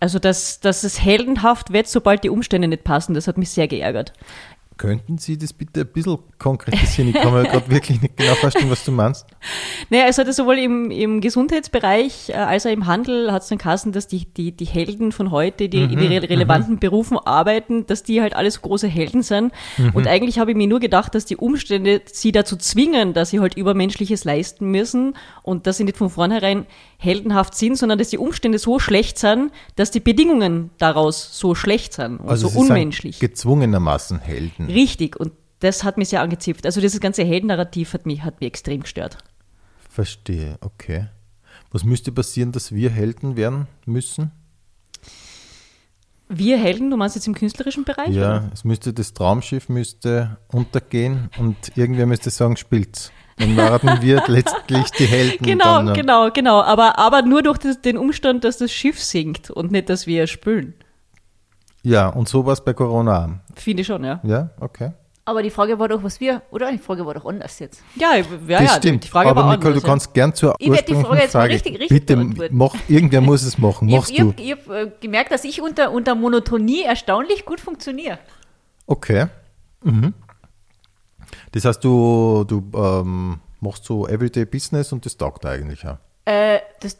Also, dass, dass es heldenhaft wird, sobald die Umstände nicht passen, das hat mich sehr geärgert. Könnten Sie das bitte ein bisschen konkretisieren? Ich kann mir gerade wirklich nicht genau vorstellen, was du meinst. Naja, es hatte sowohl im, im Gesundheitsbereich äh, als auch im Handel hat es dann geheißen, dass die, die, die Helden von heute, die in re relevanten Berufen arbeiten, dass die halt alles große Helden sind. Und eigentlich habe ich mir nur gedacht, dass die Umstände sie dazu zwingen, dass sie halt Übermenschliches leisten müssen und dass sie nicht von vornherein heldenhaft sind, sondern dass die Umstände so schlecht sind, dass die Bedingungen daraus so schlecht sind und so Also Sie unmenschlich. sind gezwungenermaßen Helden. Richtig. Und das hat mich sehr angezipft. Also dieses ganze Heldennarrativ hat mich, hat mich extrem gestört. Verstehe, okay. Was müsste passieren, dass wir Helden werden müssen? Wir Helden, du meinst jetzt im künstlerischen Bereich? Ja, oder? es müsste das Traumschiff müsste untergehen und irgendwer müsste sagen, spielt's. Dann waren wir letztlich die Helden. Genau, dann, genau, genau. Aber, aber nur durch das, den Umstand, dass das Schiff sinkt und nicht, dass wir spülen. Ja, und so war es bei Corona. Finde ich schon, ja. Ja, okay. Aber die Frage war doch, was wir, oder? Die Frage war doch anders jetzt. Ja, ja, das ja stimmt. die Frage Aber war Nicole, anders, du kannst gern zur Ich werd die Frage jetzt mal Frage. richtig- richtig Bitte, mach, irgendwer muss es machen. Machst ich du. ich habe hab, äh, gemerkt, dass ich unter, unter Monotonie erstaunlich gut funktioniere. Okay. Mhm. Das heißt, du, du ähm, machst so Everyday Business und das taugt eigentlich auch. Äh, das,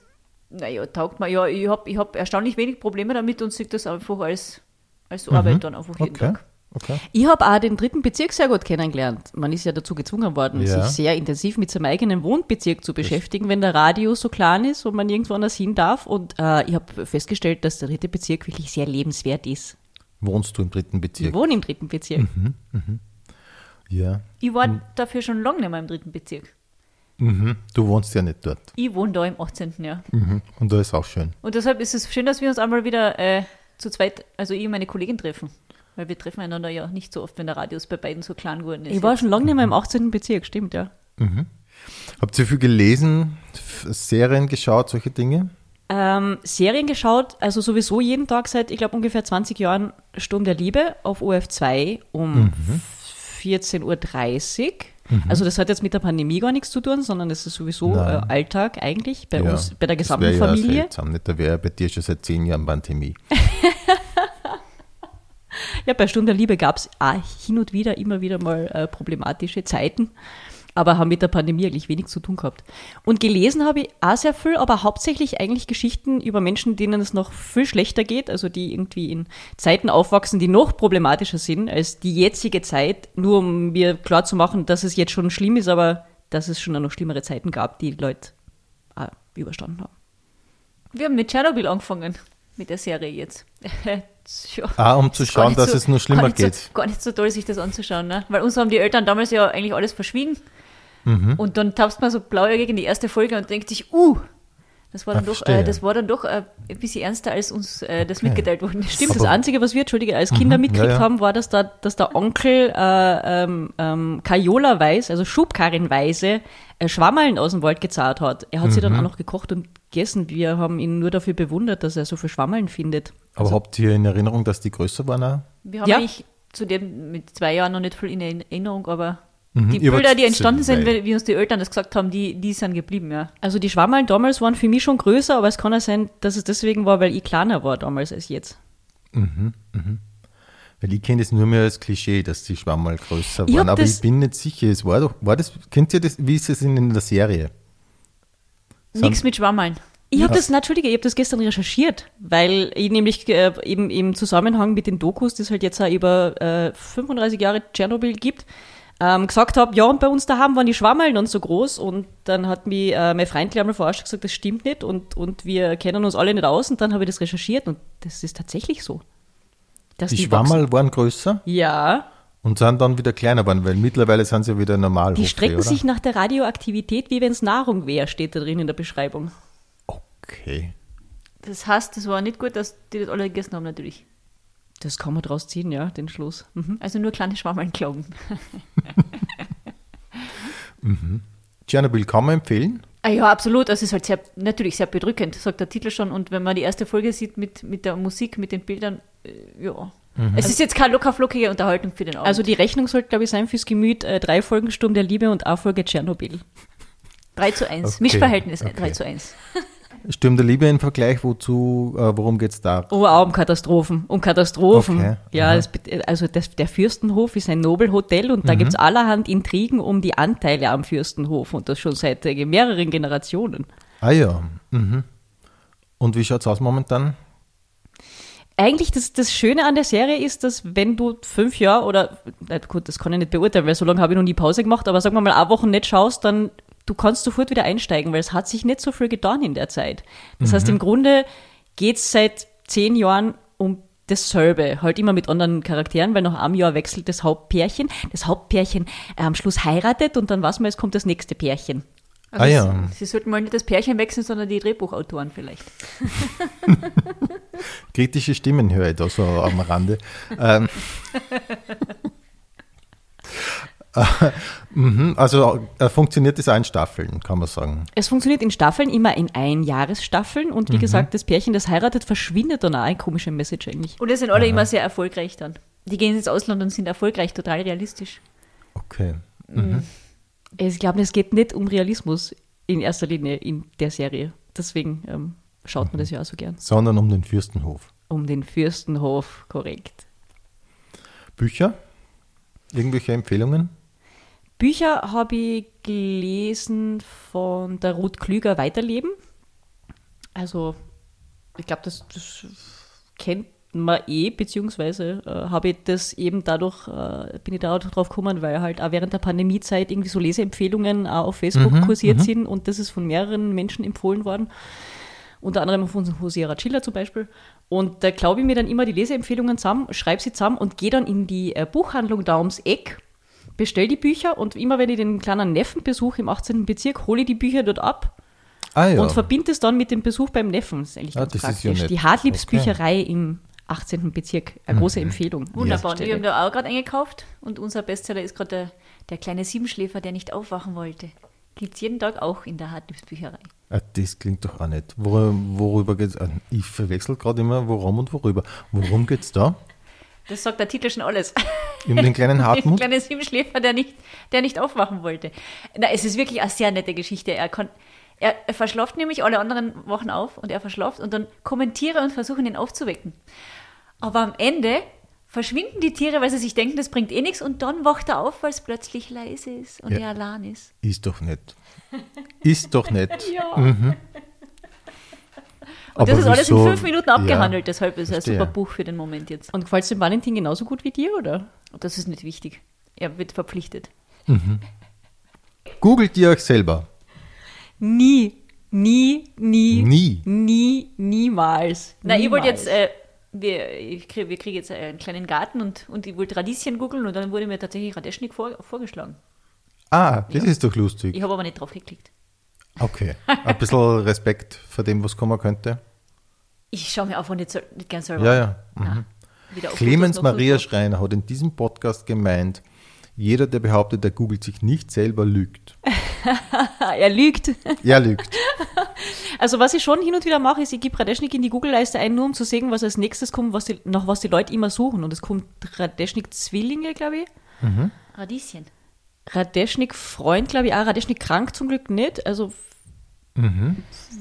naja, taugt mir. Ja, ich habe ich hab erstaunlich wenig Probleme damit und sehe das einfach als, als Arbeit dann einfach jeden Okay. Tag. Okay. Ich habe auch den dritten Bezirk sehr gut kennengelernt. Man ist ja dazu gezwungen worden, Ja. sich sehr intensiv mit seinem eigenen Wohnbezirk zu beschäftigen, wenn der Radius so klein ist und man irgendwo anders hin darf. Und äh, ich habe festgestellt, dass der dritte Bezirk wirklich sehr lebenswert ist. Wohnst du im dritten Ich Bezirk? wohne im dritten Bezirk. Ja. Ich war dafür schon lange nicht mehr im dritten Bezirk. Mhm. Du wohnst ja nicht dort. Ich wohne da im 18. Jahr. Mhm. Und da ist auch schön. Und deshalb ist es schön, dass wir uns einmal wieder äh, zu zweit, also ich und meine Kollegin treffen. Weil wir treffen einander ja nicht so oft, wenn der Radius bei beiden so klein geworden ist. Ich war jetzt. schon lange nicht mehr im 18. Bezirk, stimmt, ja. Habt ihr viel gelesen, Serien geschaut, solche Dinge? Ähm, Serien geschaut, also sowieso jeden Tag seit, ich glaube, ungefähr 20 Jahren Sturm der Liebe auf OF2 um 14.30 Uhr. Also das hat jetzt mit der Pandemie gar nichts zu tun, sondern das ist sowieso äh, Nein. Alltag eigentlich bei Ja, uns, bei der das gesamten ja Familie. seltsam, nicht? Da wäre bei dir schon seit zehn Jahren Pandemie. Ja, bei Sturm der Liebe gab es hin und wieder immer wieder mal äh, problematische Zeiten, aber haben mit der Pandemie eigentlich wenig zu tun gehabt. Und gelesen habe ich auch sehr viel, aber hauptsächlich eigentlich Geschichten über Menschen, denen es noch viel schlechter geht, also die irgendwie in Zeiten aufwachsen, die noch problematischer sind als die jetzige Zeit, nur um mir klar zu machen, dass es jetzt schon schlimm ist, aber dass es schon noch schlimmere Zeiten gab, die die Leute auch überstanden haben. Wir haben mit Tschernobyl angefangen, mit der Serie jetzt. ja. Ah, um zu schauen, dass so- es nur schlimmer gar geht. So, gar nicht so toll, sich das anzuschauen, ne? Weil uns haben die Eltern damals ja eigentlich alles verschwiegen. Mhm. Und dann tappst man so blauäugig in die erste Folge und denkt sich, uh, das war dann, Ah, doch, äh, das war dann doch äh, ein bisschen ernster, als uns äh, das Okay. mitgeteilt worden ist. Stimmt, das Aber- Einzige, was wir, Entschuldige, als Kinder mitgekriegt ja, ja. haben, war, dass, da, dass der Onkel äh, ähm, ähm, Kajola-Weiß, also Schubkarrenweise, äh, Schwammerln aus dem Wald gezahlt hat. Er hat sie dann auch noch gekocht und gegessen. Wir haben ihn nur dafür bewundert, dass er so viel Schwammerln findet. Aber habt ihr in Erinnerung, dass die größer waren? auch? Wir haben Ja. eigentlich zu dem mit zwei Jahren noch nicht viel in Erinnerung, aber Mhm, die Bilder, die entstanden sind, wie wie uns die Eltern das gesagt haben, die, die sind geblieben, ja. Also die Schwammerln damals waren für mich schon größer, aber es kann auch sein, dass es deswegen war, weil ich kleiner war damals als jetzt. Weil ich kenne das nur mehr als Klischee, dass die Schwammerl größer Ich waren. Aber ich bin nicht sicher. Es war doch, war das, kennt ihr das, wie ist es in der Serie? Nichts mit Schwammeln. Ich habe das, Entschuldige, ich habe das gestern recherchiert, weil ich nämlich äh, eben im Zusammenhang mit den Dokus, die es halt jetzt auch über äh, 35 Jahre Tschernobyl gibt, ähm, gesagt habe, ja, und bei uns daheim waren die Schwammeln und so groß und dann hat mich äh, mein Freund gleich mal verarscht und gesagt, das stimmt nicht und, und wir kennen uns alle nicht aus und dann habe ich das recherchiert und das ist tatsächlich so. Dass Die, wachsen. Schwammerl waren größer Ja, und sind dann wieder kleiner geworden, weil mittlerweile sind sie wieder normal. die strecken oder? sich nach der Radioaktivität, wie wenn es Nahrung wäre, steht da drin in der Beschreibung. Okay. Das heißt, das war nicht gut, dass die das alle gegessen haben, natürlich. Das kann man draus ziehen, ja, den Schluss. Mhm. Also nur kleine Schwammeln glauben. Tschernobyl kann man empfehlen. Ah ja, absolut. Das ist halt sehr, natürlich sehr bedrückend, sagt der Titel schon. Und wenn man die erste Folge sieht mit, mit der Musik, mit den Bildern, äh, ja. Es ist jetzt keine lockerflockige Unterhaltung für den Abend. Also die Rechnung sollte, glaube ich, sein fürs Gemüt, äh, drei Folgen Sturm der Liebe und eine Folge Tschernobyl. 3 zu 1. Okay, Mischverhältnis okay. 3 zu 1. Sturm der Liebe im Vergleich, wozu, äh, worum geht es da? Oh, auch um Katastrophen. Um Katastrophen. Okay, Ja, das, also das, der Fürstenhof ist ein Nobelhotel und da gibt's allerhand Intrigen um die Anteile am Fürstenhof und das schon seit äh, mehreren Generationen. Ah ja. Mhm. Und wie schaut es aus momentan? Eigentlich das, das Schöne an der Serie ist, dass wenn du fünf Jahre oder, na gut, das kann ich nicht beurteilen, weil so lange habe ich noch nie Pause gemacht, aber sagen wir mal, eine Woche nicht schaust, dann du kannst sofort wieder einsteigen, weil es hat sich nicht so viel getan in der Zeit. Das heißt, im Grunde geht's seit zehn Jahren um dasselbe, halt immer mit anderen Charakteren, weil nach einem Jahr wechselt das Hauptpärchen. Das Hauptpärchen äh, am Schluss heiratet und dann weiß man, es kommt das nächste Pärchen. Also Ah ja. Sie sollten mal nicht das Pärchen wechseln, sondern die Drehbuchautoren vielleicht. Kritische Stimmen höre ich da so am Rande. ähm, äh, mhm, also äh, funktioniert das auch in Staffeln, kann man sagen. Es funktioniert in Staffeln, immer in Einjahresstaffeln und wie gesagt, das Pärchen, das heiratet, verschwindet dann auch. Ein komischer Message eigentlich. Und es sind alle immer sehr erfolgreich dann. Die gehen ins Ausland und sind erfolgreich, total realistisch. Okay. Ich glaube, es geht nicht um Realismus in erster Linie in der Serie. Deswegen ähm, schaut man das ja auch so gern. Sondern um den Fürstenhof. Um den Fürstenhof, korrekt. Bücher? Irgendwelche Empfehlungen? Bücher habe ich gelesen von der Ruth Klüger Weiterleben. Also, ich glaube, das, das kennt mir eh, beziehungsweise äh, habe ich das eben dadurch, äh, bin ich da drauf gekommen, weil halt auch während der Pandemiezeit irgendwie so Leseempfehlungen auch auf Facebook Mhm, kursiert sind und das ist von mehreren Menschen empfohlen worden. Unter anderem von Hosea Chiller zum Beispiel. Und da glaube ich mir dann immer die Leseempfehlungen zusammen, schreibe sie zusammen und gehe dann in die äh, Buchhandlung da ums Eck, bestell die Bücher und immer wenn ich den kleinen Neffen besuche im 18. Bezirk, hole ich die Bücher dort ab Ah ja. und verbinde es dann mit dem Besuch beim Neffen. Das ist eigentlich Ah, ganz das ist ja praktisch. nett. die Hartliebs Bücherei im 18. Bezirk, eine große Empfehlung. Wunderbar. Ja. Und wir haben da auch gerade eingekauft und unser Bestseller ist gerade der, der kleine Siebenschläfer, der nicht aufwachen wollte. Gibt es jeden Tag auch in der Hartliebsbücherei. Ah, das klingt doch auch nicht. Wor worüber geht's? Ah, Ich verwechsel gerade immer, worum und worüber. Worum geht's da? Das sagt der Titel schon alles. Um den kleinen Hartmut? kleine Siebenschläfer, der nicht, der nicht aufwachen wollte. Na, es ist wirklich eine sehr nette Geschichte. Er, kann, er, er verschlaft nämlich alle anderen Wochen auf und er verschlaft und dann kommentiere und versuchen ihn aufzuwecken. Aber am Ende verschwinden die Tiere, weil sie sich denken, das bringt eh nichts und dann wacht er auf, weil es plötzlich leise ist und Ja. er allein ist. Ist doch nett. Ist doch nett. Ja. Mhm. Und das Aber ist alles in fünf Minuten abgehandelt, Ja, deshalb ist es ein super Buch für den Moment jetzt. Und gefällt es dem Valentin genauso gut wie dir, oder? Das ist nicht wichtig. Er wird verpflichtet. Googelt ihr euch selber. Nie, nie, nie, Nie. nie, niemals. Na, ich wollte jetzt, äh, wir, ich krieg, wir kriegen jetzt einen kleinen Garten und, und ich wollte Radieschen googeln und dann wurde mir tatsächlich Radeschnik vor, vorgeschlagen. Ah, das ist doch lustig. Ich habe aber nicht drauf geklickt. Okay. Ein bisschen Respekt vor dem, was kommen könnte. Ich schaue mir einfach nicht, so, nicht gern selber Ja, an. ja. Mhm. Clemens Maria. Schreiner hat in diesem Podcast gemeint, jeder, der behauptet, er googelt sich nicht selber, lügt. Ah, er lügt. Er lügt. Also was ich schon hin und wieder mache, ist, ich gebe Radeschnik in die Google-Leiste ein, nur um zu sehen, was als nächstes kommt, was die, nach was die Leute immer suchen. Und es kommt Radeschnik-Zwillinge, glaube ich. Radieschen. Radeschnik-Freund, glaube ich, auch. Radeschnik-krank zum Glück nicht. Also, Mhm.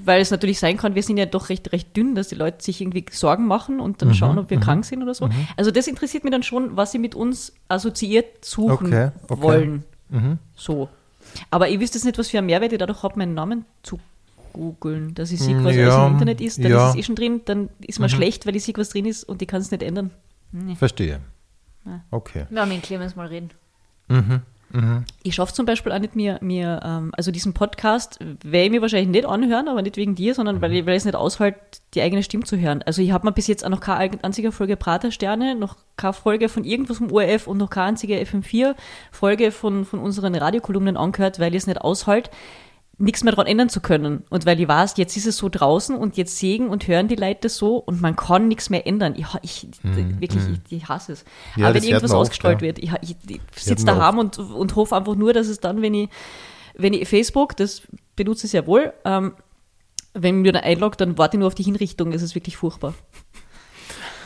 weil es natürlich sein kann, wir sind ja doch recht, recht dünn, dass die Leute sich irgendwie Sorgen machen und Mhm. dann schauen, ob wir krank sind oder so. Also das interessiert mich dann schon, was sie mit uns assoziiert suchen Okay, okay. wollen. Mhm. So. Aber ich wüsste jetzt nicht, was für einen Mehrwert ich dadurch habe, meinen Namen zu googeln, dass ich sehe, Mm, was ja, im Internet ist, dann ja. ist es eh schon drin, dann ist mir schlecht, weil ich sehe, was drin ist und ich kann es nicht ändern. Verstehe. Ja. Okay. Wir haben mit Clemens mal reden. Mhm. Mhm. Ich schaffe zum Beispiel auch nicht mir, mir ähm, also diesen Podcast werde ich mir wahrscheinlich nicht anhören, aber nicht wegen dir, sondern weil ich, weil ich es nicht aushalte, die eigene Stimme zu hören. Also ich habe mir bis jetzt auch noch keine einzige Folge Pratersterne, noch keine Folge von irgendwas vom ORF und noch keine einzige FM4-Folge von, von unseren Radiokolumnen angehört, weil ich es nicht aushalte, nichts mehr daran ändern zu können. Und weil ich weiß, jetzt ist es so draußen und jetzt sehen und hören die Leute das so und man kann nichts mehr ändern. Ich, ich wirklich, ich, ich hasse es. Ja, Aber wenn irgendwas ausgestrahlt ja. wird, ich, ich, ich sitze daheim und, und hoffe einfach nur, dass es dann, wenn ich, wenn ich Facebook, das benutze ich sehr wohl, ähm, wenn mir dann einloggt, dann warte ich nur auf die Hinrichtung. Das ist wirklich furchtbar.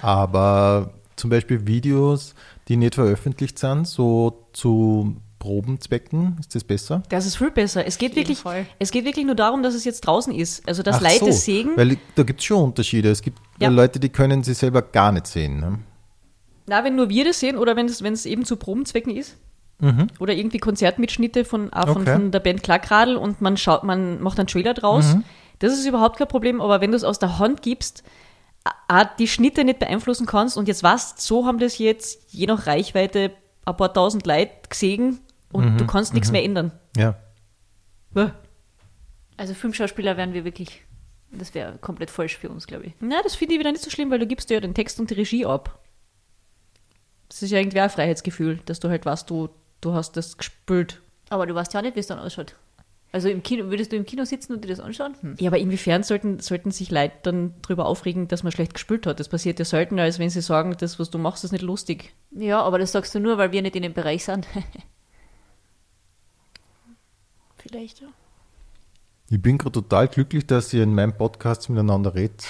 Aber zum Beispiel Videos, die nicht veröffentlicht sind, so zu Probenzwecken, ist das besser? Das ist viel besser. Es geht wirklich, Fall. es geht wirklich nur darum, dass es jetzt draußen ist. Also, dass Ach Leute so, es sehen. Weil da gibt es schon Unterschiede. Es gibt Ja. Leute, die können sie selber gar nicht sehen. Ne? Na, wenn nur wir das sehen oder wenn es, wenn es eben zu Probenzwecken ist. Oder irgendwie Konzertmitschnitte von, auch von, Okay. von der Band Klackradl und man schaut, man macht einen Trailer draus. Das ist überhaupt kein Problem, aber wenn du es aus der Hand gibst, a- die Schnitte nicht beeinflussen kannst und jetzt weißt, so haben das jetzt je nach Reichweite ein paar tausend Leute gesehen und du kannst nichts mehr ändern. Ja. Bäh. Also Filmschauspieler wären wir wirklich, das wäre komplett falsch für uns, glaube ich. Na, das finde ich wieder nicht so schlimm, weil du gibst dir ja den Text und die Regie ab. Das ist ja irgendwie auch ein Freiheitsgefühl, dass du halt weißt, du, du hast das gespült. Aber du weißt ja nicht, wie es dann ausschaut. Also im Kino, würdest du im Kino sitzen und dir das anschauen? Hm. Ja, aber inwiefern sollten, sollten sich Leute dann darüber aufregen, dass man schlecht gespült hat? Das passiert ja seltener, als wenn sie sagen, das, was du machst, ist nicht lustig. Ja, aber das sagst du nur, weil wir nicht in dem Bereich sind. Vielleicht, ja. Ich bin gerade total glücklich, dass ihr in meinem Podcast miteinander redet.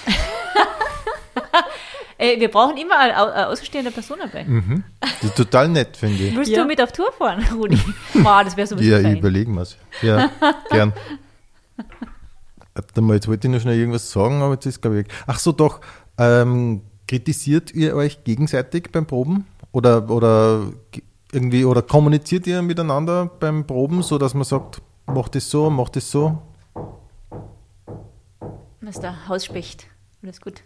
Ey, wir brauchen immer eine, au- eine ausgestehende Person dabei. Das ist total nett, finde ich. Willst Ja. du mit auf Tour fahren, Rudi? Boah, das wäre so Ja, fein. überlegen wir es. Ja, gern. Warte mal, jetzt wollte ich noch schnell irgendwas sagen, aber jetzt ist glaube ich weg. Ach so, doch. Ähm, kritisiert ihr euch gegenseitig beim Proben? Oder, oder ge- irgendwie, oder kommuniziert ihr miteinander beim Proben, so dass man sagt, mach das so, mach das so? Das ist der Hausspecht. Alles gut.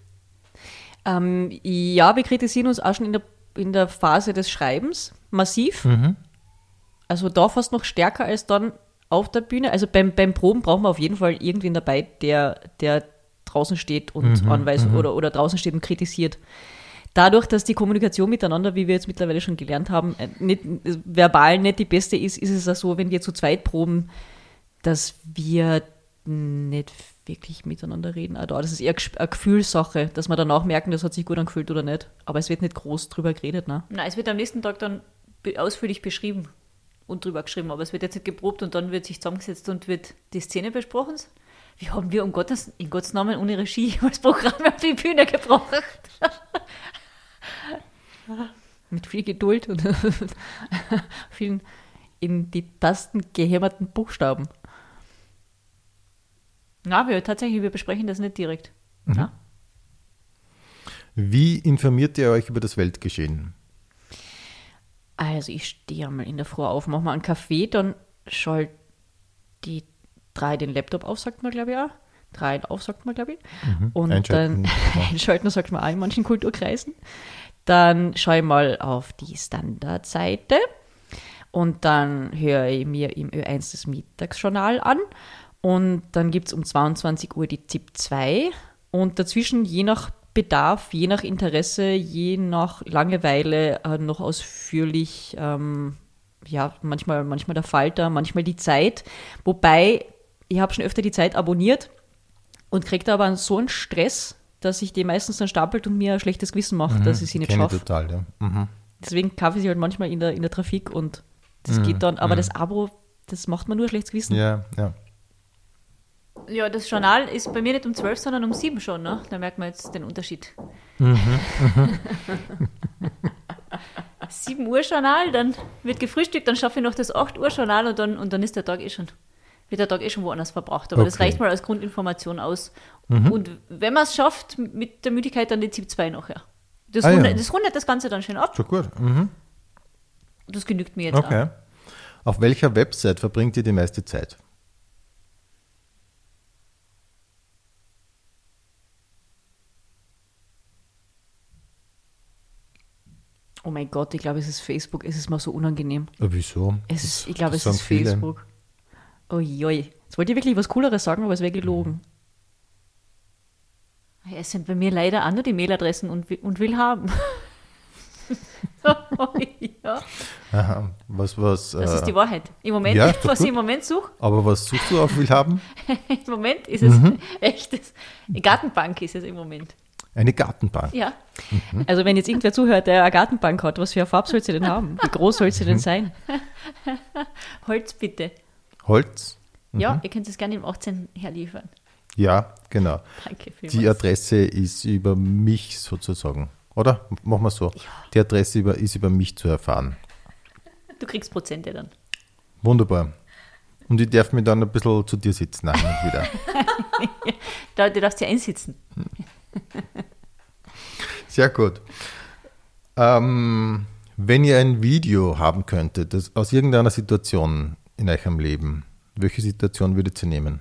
Ähm, ja, wir kritisieren uns auch schon in der, in der Phase des Schreibens massiv. Also da fast noch stärker als dann auf der Bühne. Also beim, beim Proben brauchen wir auf jeden Fall irgendwen dabei, der, der draußen steht und anweist oder, oder draußen steht und kritisiert. Dadurch, dass die Kommunikation miteinander, wie wir jetzt mittlerweile schon gelernt haben, äh, nicht, verbal nicht die beste ist, ist es auch so, wenn wir zu zweit proben, dass wir nicht wirklich miteinander reden. Also das ist eher eine Gefühlssache, dass wir danach merken, das hat sich gut angefühlt oder nicht. Aber es wird nicht groß drüber geredet. Ne? Nein, es wird am nächsten Tag dann ausführlich beschrieben und drüber geschrieben, aber es wird jetzt nicht geprobt und dann wird sich zusammengesetzt und wird die Szene besprochen. Wie haben wir um Gottes, in Gottes Namen ohne Regie als Programm auf die Bühne gebracht? Mit viel Geduld und vielen in die Tasten gehämmerten Buchstaben. Na, wir tatsächlich, wir besprechen das nicht direkt. Ja? Wie informiert ihr euch über das Weltgeschehen? Also ich stehe einmal in der Früh auf, mache mal einen Kaffee, dann schalt die drei den Laptop auf, sagt man glaube ich auch. Drei auf, sagt man glaube ich. Und Einschalten, dann ja. einschalten, sagt man auch in manchen Kulturkreisen. Dann schaue ich mal auf die Standardseite und dann höre ich mir im Ö1 das Mittagsjournal an und dann gibt es um 22 Uhr die ZIP 2 und dazwischen je nach Bedarf, je nach Interesse, je nach Langeweile äh, noch ausführlich, ähm, ja, manchmal, manchmal der Falter, manchmal die Zeit. Wobei, ich habe schon öfter die Zeit abonniert und kriege da aber so einen Stress, dass ich die meistens dann stapelt und mir ein schlechtes Gewissen macht, dass ich sie nicht schaffe. total, ja. Mhm. Deswegen kaufe ich sie halt manchmal in der, in der Trafik und das geht dann, aber das Abo, das macht mir nur ein schlechtes Gewissen. Ja, ja. Ja, das Journal ist bei mir nicht um 12, sondern um 7 schon. Ne? Da merkt man jetzt den Unterschied. 7 Uhr Journal, dann wird gefrühstückt, dann schaffe ich noch das 8 Uhr Journal und dann, und dann ist der Tag eh schon, wird der Tag eh schon woanders verbracht. Aber das Okay. reicht mal als Grundinformation aus. Und wenn man es schafft, mit der Müdigkeit dann die ZIP 2 nachher. Das, Ah, ja. rundet, das rundet das Ganze dann schön ab. Schon gut. Mhm. Das genügt mir jetzt Okay. Auf welcher Website verbringt ihr die meiste Zeit? Oh mein Gott, ich glaube, es ist Facebook, es ist mir so unangenehm. Äh, Wieso? Es ist, ich glaube, es ist viele. Facebook. Uiui. Jetzt wollte ich wirklich was Cooleres sagen, aber es wäre gelogen. Ja, es sind bei mir leider auch nur die Mailadressen und, und will haben. ja, Aha. Was, was, das äh, ist die Wahrheit. Im Moment, ja, was ich im Moment suche, aber was suchst du auf Willhaben? im Moment ist es Mhm. echtes. Gartenbank ist es im Moment. Eine Gartenbank. Ja. Also wenn jetzt irgendwer zuhört, der eine Gartenbank hat, was für eine Farbe soll sie denn haben? Wie groß soll sie Mhm. denn sein? Holz bitte. Holz? Mhm. Ja, ihr könnt es gerne im 18 herliefern. Ja, genau. Danke Die vielmals. Adresse ist über mich sozusagen, oder? Machen wir so. Die Adresse über, ist über mich zu erfahren. Du kriegst Prozente dann. Wunderbar. Und ich darf mir dann ein bisschen zu dir sitzen, und wieder. Da, du darfst ja einsitzen. Sehr gut. Ähm, wenn ihr ein Video haben könntet, das aus irgendeiner Situation in eurem Leben, welche Situation würdet ihr nehmen?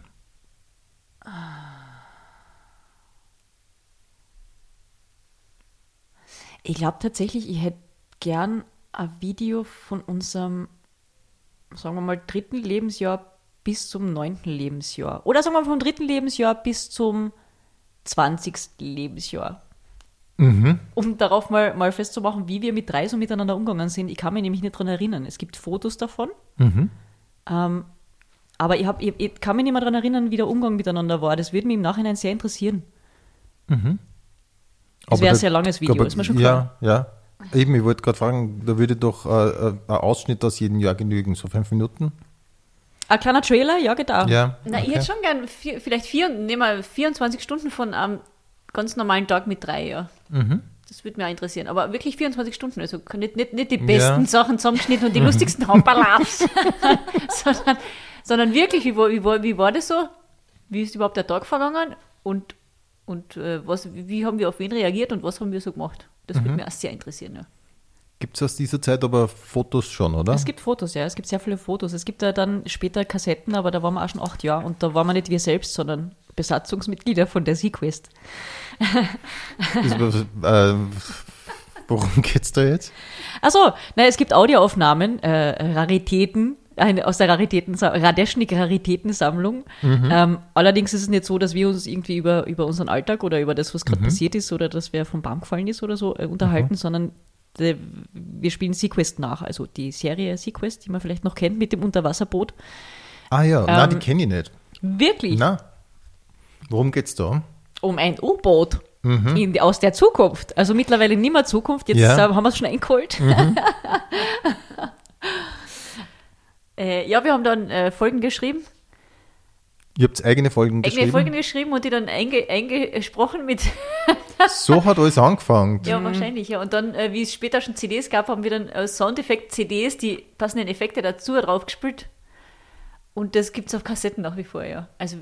Ich glaube tatsächlich, ich hätte gern ein Video von unserem, sagen wir mal, dritten Lebensjahr bis zum neunten Lebensjahr. Oder sagen wir vom dritten Lebensjahr bis zum zwanzigsten Lebensjahr. Um darauf mal, mal festzumachen, wie wir mit drei so miteinander umgegangen sind. Ich kann mich nämlich nicht daran erinnern. Es gibt Fotos davon. Ähm, aber ich, hab, ich, ich kann mich nicht mehr daran erinnern, wie der Umgang miteinander war. Das würde mich im Nachhinein sehr interessieren. Es Aber wäre ein sehr langes Video, aber- ist mir schon klar. Ja, ja. Eben, ich wollte gerade fragen, da würde doch äh, äh, ein Ausschnitt aus jedem Jahr genügen, so fünf Minuten? Ein kleiner Trailer, ja, geht auch. Ja. Na, ich hätte schon gern vier, vielleicht vier, nehmen wir 24 Stunden von einem ganz normalen Tag mit drei, ja. Mhm. Das würde mich auch interessieren. Aber wirklich 24 Stunden, also nicht, nicht, nicht die besten Ja. Sachen zusammengeschnitten und die lustigsten Hamperlaps, sondern, sondern wirklich, wie war, wie, war, wie war das so? Wie ist überhaupt der Tag vergangen? Und, und äh, was, wie haben wir auf wen reagiert und was haben wir so gemacht? Das Mhm. würde mich auch sehr interessieren. Ja. Gibt es aus dieser Zeit aber Fotos schon, oder? Es gibt Fotos, ja, es gibt sehr viele Fotos. Es gibt ja dann später Kassetten, aber da waren wir auch schon acht Jahre und da waren wir nicht wir selbst, sondern Besatzungsmitglieder von der Sequest. Äh, worum geht's da jetzt? Achso, na, es gibt Audioaufnahmen, äh, Raritäten, eine, aus der Raritäten, Radeschnik-Raritätensammlung. Ähm, allerdings ist es nicht so, dass wir uns irgendwie über, über unseren Alltag oder über das, was gerade passiert ist oder dass wer vom Baum gefallen ist oder so äh, unterhalten, sondern äh, wir spielen Sequest nach, also die Serie Sequest, die man vielleicht noch kennt mit dem Unterwasserboot. Ah ja, na, die Ähm, kenne ich nicht. Wirklich Na, worum geht's da? um ein U-Boot. In, die- aus der Zukunft. Also mittlerweile nicht mehr Zukunft, jetzt Ja. äh, haben wir es schon eingeholt. äh, ja, wir haben dann äh, Folgen geschrieben, Ihr habt eigene Folgen Eigene geschrieben. Folgen geschrieben und die dann einge eingesprochen mit, So hat alles angefangen. ja, wahrscheinlich, ja. Und dann, äh, wie es später schon CDs gab, haben wir dann äh, Soundeffekt-CDs, die passenden Effekte dazu drauf gespielt. Und das gibt es auf Kassetten nach wie vor, ja. Also,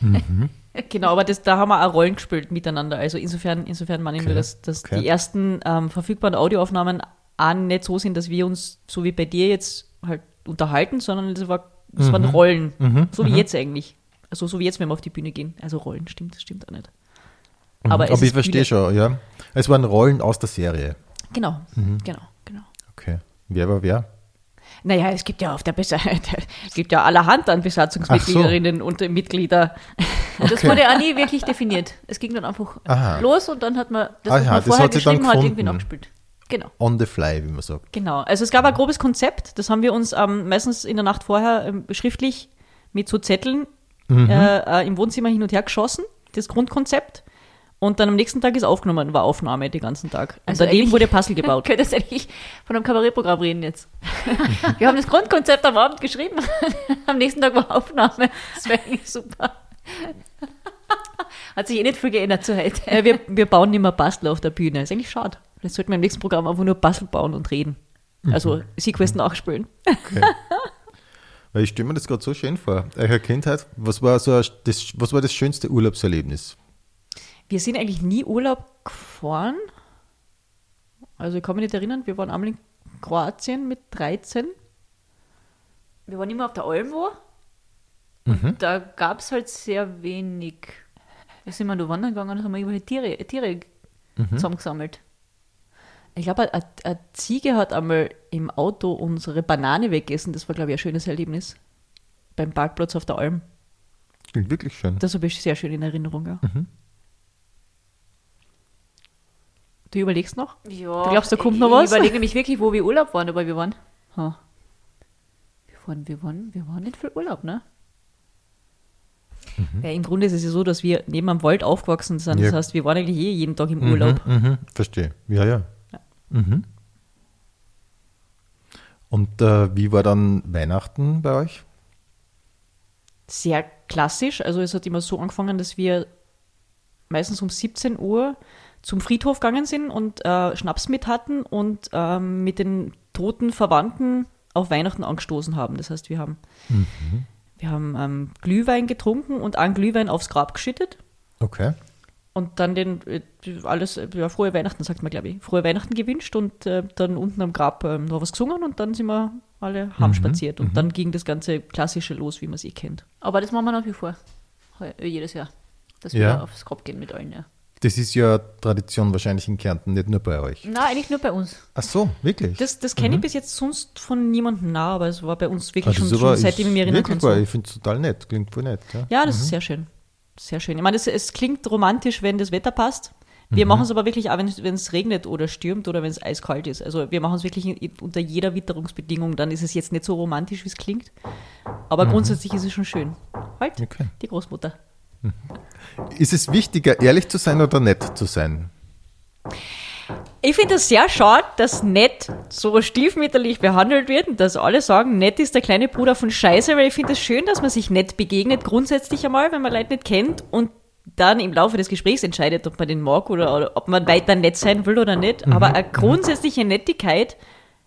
Genau, aber das, da haben wir auch Rollen gespielt miteinander. Also insofern, insofern meine ich Okay, nur, dass, dass okay. die ersten ähm, verfügbaren Audioaufnahmen auch nicht so sind, dass wir uns, so wie bei dir jetzt, halt unterhalten, sondern es, war, es waren Rollen. so wie jetzt eigentlich. Also so wie jetzt, wenn wir auf die Bühne gehen. Also Rollen, stimmt, das stimmt auch nicht. Aber, es Aber ich verstehe schon, ja. Es waren Rollen aus der Serie. Genau, genau, genau. Okay. Wer war wer? Naja, es gibt ja auf der Besa es gibt ja allerhand an Besatzungsmitgliederinnen und äh, Mitglieder. und das wurde auch nie wirklich definiert. Es ging dann einfach Aha. los und dann hat man das, Aha, was man das vorher hat geschrieben hat, irgendwie nachgespielt. Genau. On the fly, wie man sagt. Genau. Also es gab ein grobes Konzept, das haben wir uns ähm, meistens in der Nacht vorher ähm, schriftlich mit so Zetteln äh, äh, im Wohnzimmer hin und her geschossen, das Grundkonzept. Und dann am nächsten Tag ist aufgenommen, war Aufnahme den ganzen Tag. Und Also daneben wurde Puzzle gebaut. Könnte das eigentlich von einem Kabarettprogramm reden jetzt. Wir haben das Grundkonzept am Abend geschrieben, am nächsten Tag war Aufnahme. Das wäre eigentlich super. Hat sich eh nicht viel geändert zu heute. äh, wir, wir bauen nicht mehr Bastel auf der Bühne. Ist eigentlich schade. Vielleicht sollten wir im nächsten Programm einfach nur Bastel bauen und reden. Also Sequest nachspielen. Weil ich stelle mir das gerade so schön vor. Eure Kindheit, was war, so ein- das, was war das schönste Urlaubserlebnis? Wir sind eigentlich nie Urlaub gefahren. Also ich kann mich nicht erinnern, wir waren einmal in Kroatien mit 13. Wir waren immer auf der Alm wo. Da gab es halt sehr wenig. Da sind wir nur wandern gegangen und haben irgendwelche Tiere, Tiere zusammengesammelt. Ich glaube, eine, Ziege hat einmal im Auto unsere Banane weggegessen. Das war, glaube ich, ein schönes Erlebnis. Beim Parkplatz auf der Alm. Klingt wirklich schön. Das habe ich sehr schön in Erinnerung. Ja. Du überlegst noch? Ja, Du glaubst, da kommt ich- noch was? Ich überlege nämlich wirklich, wo wir Urlaub waren, aber wir waren. Ha. Wir waren, wir waren, wir waren nicht viel Urlaub, ne? Ja, Im Grunde ist es ja so, dass wir neben am Wald aufgewachsen sind. Das Ja. heißt, wir waren eigentlich eh jeden Tag im Urlaub. Mhm, verstehe. Ja, ja. Mhm. Und äh, wie war dann Weihnachten bei euch? sehr klassisch. Also es hat immer so angefangen, dass wir meistens um 17 Uhr zum Friedhof gegangen sind und äh, Schnaps mit hatten und ähm, mit den toten Verwandten auf Weihnachten angestoßen haben. Das heißt, wir haben, wir haben ähm, Glühwein getrunken und einen Glühwein aufs Grab geschüttet Okay. und dann den äh, alles, äh, ja, frohe Weihnachten, sagt man, glaube ich, frohe Weihnachten gewünscht und äh, dann unten am Grab ähm, noch was gesungen und dann sind wir alle heim spaziert und dann ging das ganze Klassische los, wie man es eh kennt. Aber das machen wir nach wie vor. Jedes Jahr. Dass Ja. wir aufs Grab gehen mit allen, ja. Das ist ja Tradition wahrscheinlich in Kärnten, nicht nur bei euch. Na, eigentlich nur bei uns. Ach so, wirklich? Das, das kenne ich bis jetzt sonst von niemandem nah, aber es war bei uns wirklich Also schon, so schon seitdem ich mich erinnern kann. So. Ich finde es total nett, klingt voll nett. Ja. Ja, das ist sehr schön. Sehr schön. Ich meine, es, es klingt romantisch, wenn das Wetter passt. Wir machen es aber wirklich auch, wenn es- wenn es regnet oder stürmt oder wenn es eiskalt ist. Also wir machen es wirklich in, unter jeder Witterungsbedingung. Dann ist es jetzt nicht so romantisch, wie es klingt. Aber grundsätzlich ist es schon schön. Halt, Okay. die Großmutter. Ist es wichtiger, ehrlich zu sein oder nett zu sein? Ich finde es sehr schade, dass nett so stiefmütterlich behandelt wird und dass alle sagen, nett ist der kleine Bruder von Scheiße, weil ich finde es schön, dass man sich nett begegnet, grundsätzlich einmal, wenn man Leute nicht kennt und dann im Laufe des Gesprächs entscheidet, ob man den mag oder, oder ob man weiter nett sein will oder nicht. Aber eine grundsätzliche Nettigkeit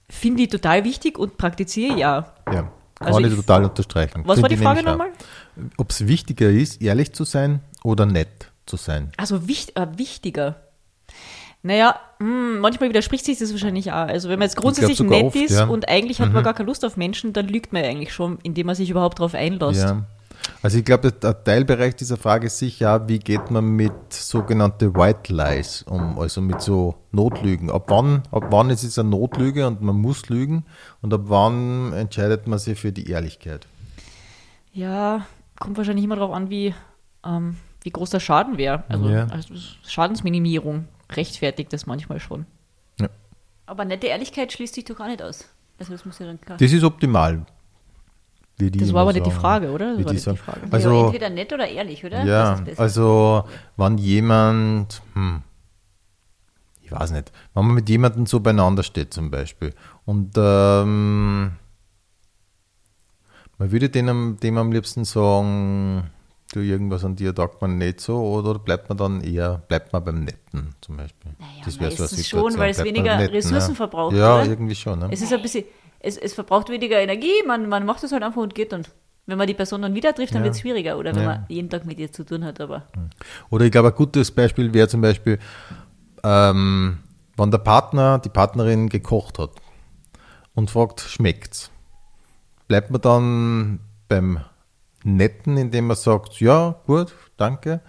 finde ich total wichtig und praktiziere ja. Ja, kann Also ich total unterstreichen. Was war die Frage nochmal? Ob es wichtiger ist, ehrlich zu sein oder nett zu sein? Also wicht, äh, wichtiger. Naja, hm, manchmal widerspricht sich das wahrscheinlich auch. Also wenn man jetzt grundsätzlich nett oft, ist ja. Mhm. und eigentlich hat man gar keine Lust auf Menschen, dann lügt man eigentlich schon, indem man sich überhaupt darauf einlässt. Ja. Also ich glaube, der Teilbereich dieser Frage ist sicher, wie geht man mit sogenannte White Lies um, also mit so Notlügen. Ab wann, ab wann ist es eine Notlüge und man muss lügen und ab wann entscheidet man sich für die Ehrlichkeit? Ja, kommt wahrscheinlich immer darauf an, wie, ähm, wie groß der Schaden wäre. Also, Ja. also Schadensminimierung rechtfertigt das manchmal schon. Ja. Aber nette Ehrlichkeit schließt sich doch auch nicht aus. Also das muss ja dann klar. Das ist optimal. wie die Das war aber nicht die. Frage, oder? Das war die nicht die. Frage. Also, ja, entweder nett oder ehrlich, oder? Ja, Was ist besser? also wenn jemand, hm, ich weiß nicht, wenn man mit jemandem so beieinander steht zum Beispiel und ähm, man würde dem, dem am liebsten sagen, du irgendwas an dir taugt man nicht so oder bleibt man dann eher, bleibt man beim Netten zum Beispiel? Naja, wär meistens schon, weil es weniger Netten, Ressourcen ja. verbraucht, Ja, oder? irgendwie schon. Ne? Es ist ein bisschen, es, es verbraucht weniger Energie, man, man macht es halt einfach und geht dann. Wenn man die Person dann wieder trifft, dann Ja. wird es schwieriger. Oder wenn Ja. man jeden Tag mit ihr zu tun hat, aber Oder ich glaube, ein gutes Beispiel wäre zum Beispiel, ähm, wenn der Partner, die Partnerin gekocht hat und fragt, schmeckt's? Bleibt man dann beim Netten, indem man sagt, ja, gut, danke?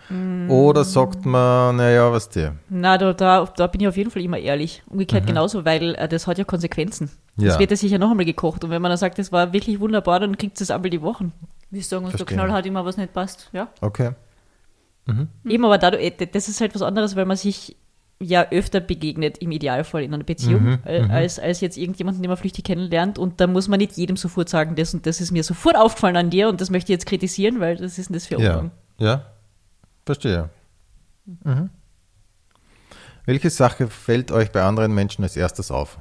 Oder sagt man, naja, was der? Na, da, da, da bin ich auf jeden Fall immer ehrlich. Umgekehrt genauso, weil äh, das hat ja Konsequenzen. Mhm. Ja. Das wird ja sicher noch einmal gekocht. Und wenn man dann sagt, das war wirklich wunderbar, dann kriegt es einmal die Wochen. Wir sagen uns, der Verstehe. Knall hat immer was nicht passt. Ja. Okay. Eben, aber dadurch, äh, das ist halt was anderes, weil man sich ja öfter begegnet, im Idealfall in einer Beziehung, Mhm, äh, als, als jetzt irgendjemanden, den man flüchtig kennenlernt. Und da muss man nicht jedem sofort sagen, das und das ist mir sofort aufgefallen an dir und das möchte ich jetzt kritisieren, weil das ist denn das für Ja, Umgang. ja, verstehe. Mhm. Welche Sache fällt euch bei anderen Menschen als erstes auf?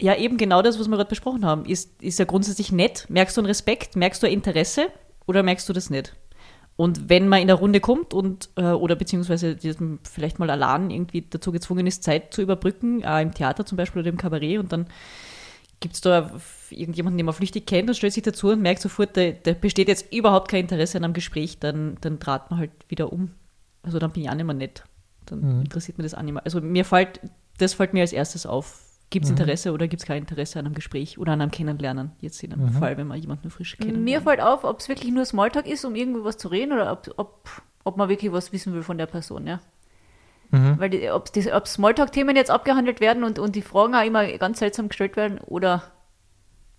Ja, eben genau das, was wir gerade besprochen haben. Ist, ist ja grundsätzlich nett. Merkst du einen Respekt? Merkst du ein Interesse? Oder merkst du das nicht? Und wenn man in der Runde kommt und, äh, oder beziehungsweise vielleicht mal allein irgendwie dazu gezwungen ist, Zeit zu überbrücken, äh, im Theater zum Beispiel oder im Kabarett und dann gibt es da irgendjemanden, den man flüchtig kennt und stellt sich dazu und merkt sofort, da, da besteht jetzt überhaupt kein Interesse an einem Gespräch, dann, dann trat man halt wieder um. Also dann bin ich auch nicht mehr nett. Dann interessiert mir das auch nicht mehr. Also mir fällt, das fällt mir als erstes auf. Gibt es Interesse oder gibt es kein Interesse an einem Gespräch oder an einem Kennenlernen? Jetzt in einem Fall, wenn man jemanden frisch kennt. Mir fällt auf, ob es wirklich nur Smalltalk ist, um irgendwie was zu reden oder ob, ob, ob man wirklich was wissen will von der Person, ja. Weil die, ob, die, ob Smalltalk-Themen jetzt abgehandelt werden und, und die Fragen auch immer ganz seltsam gestellt werden oder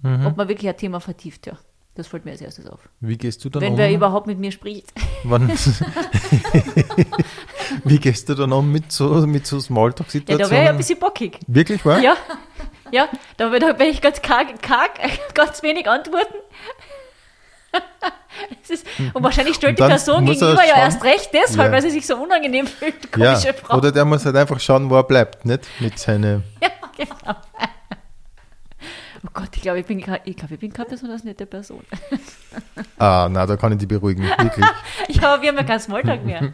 ob man wirklich ein Thema vertieft, ja. Das fällt mir als erstes auf. Wie gehst du dann Wenn um? wer überhaupt mit mir spricht. Wann, wie gehst du dann um mit so, mit so Ja, Smalltalk-Situationen? da wäre ich ein bisschen bockig. Wirklich, wahr? Ja, ja, da wär- da werde ich ganz karg, karg, ganz wenig antworten. Ist, und wahrscheinlich stellt Und die Person muss er gegenüber ja erst recht deshalb, Ja. weil sie sich so unangenehm fühlt, Ja, komische Frau. oder der muss halt einfach schauen, wo er bleibt, nicht? Mit seinen. Ja, genau. Gott, ich glaube, ich bin, ich, glaube, ich bin keine besonders nette Person. Ah, na, da kann ich die beruhigen, wirklich. Ja, aber wir haben ja keinen Smalltalk mehr.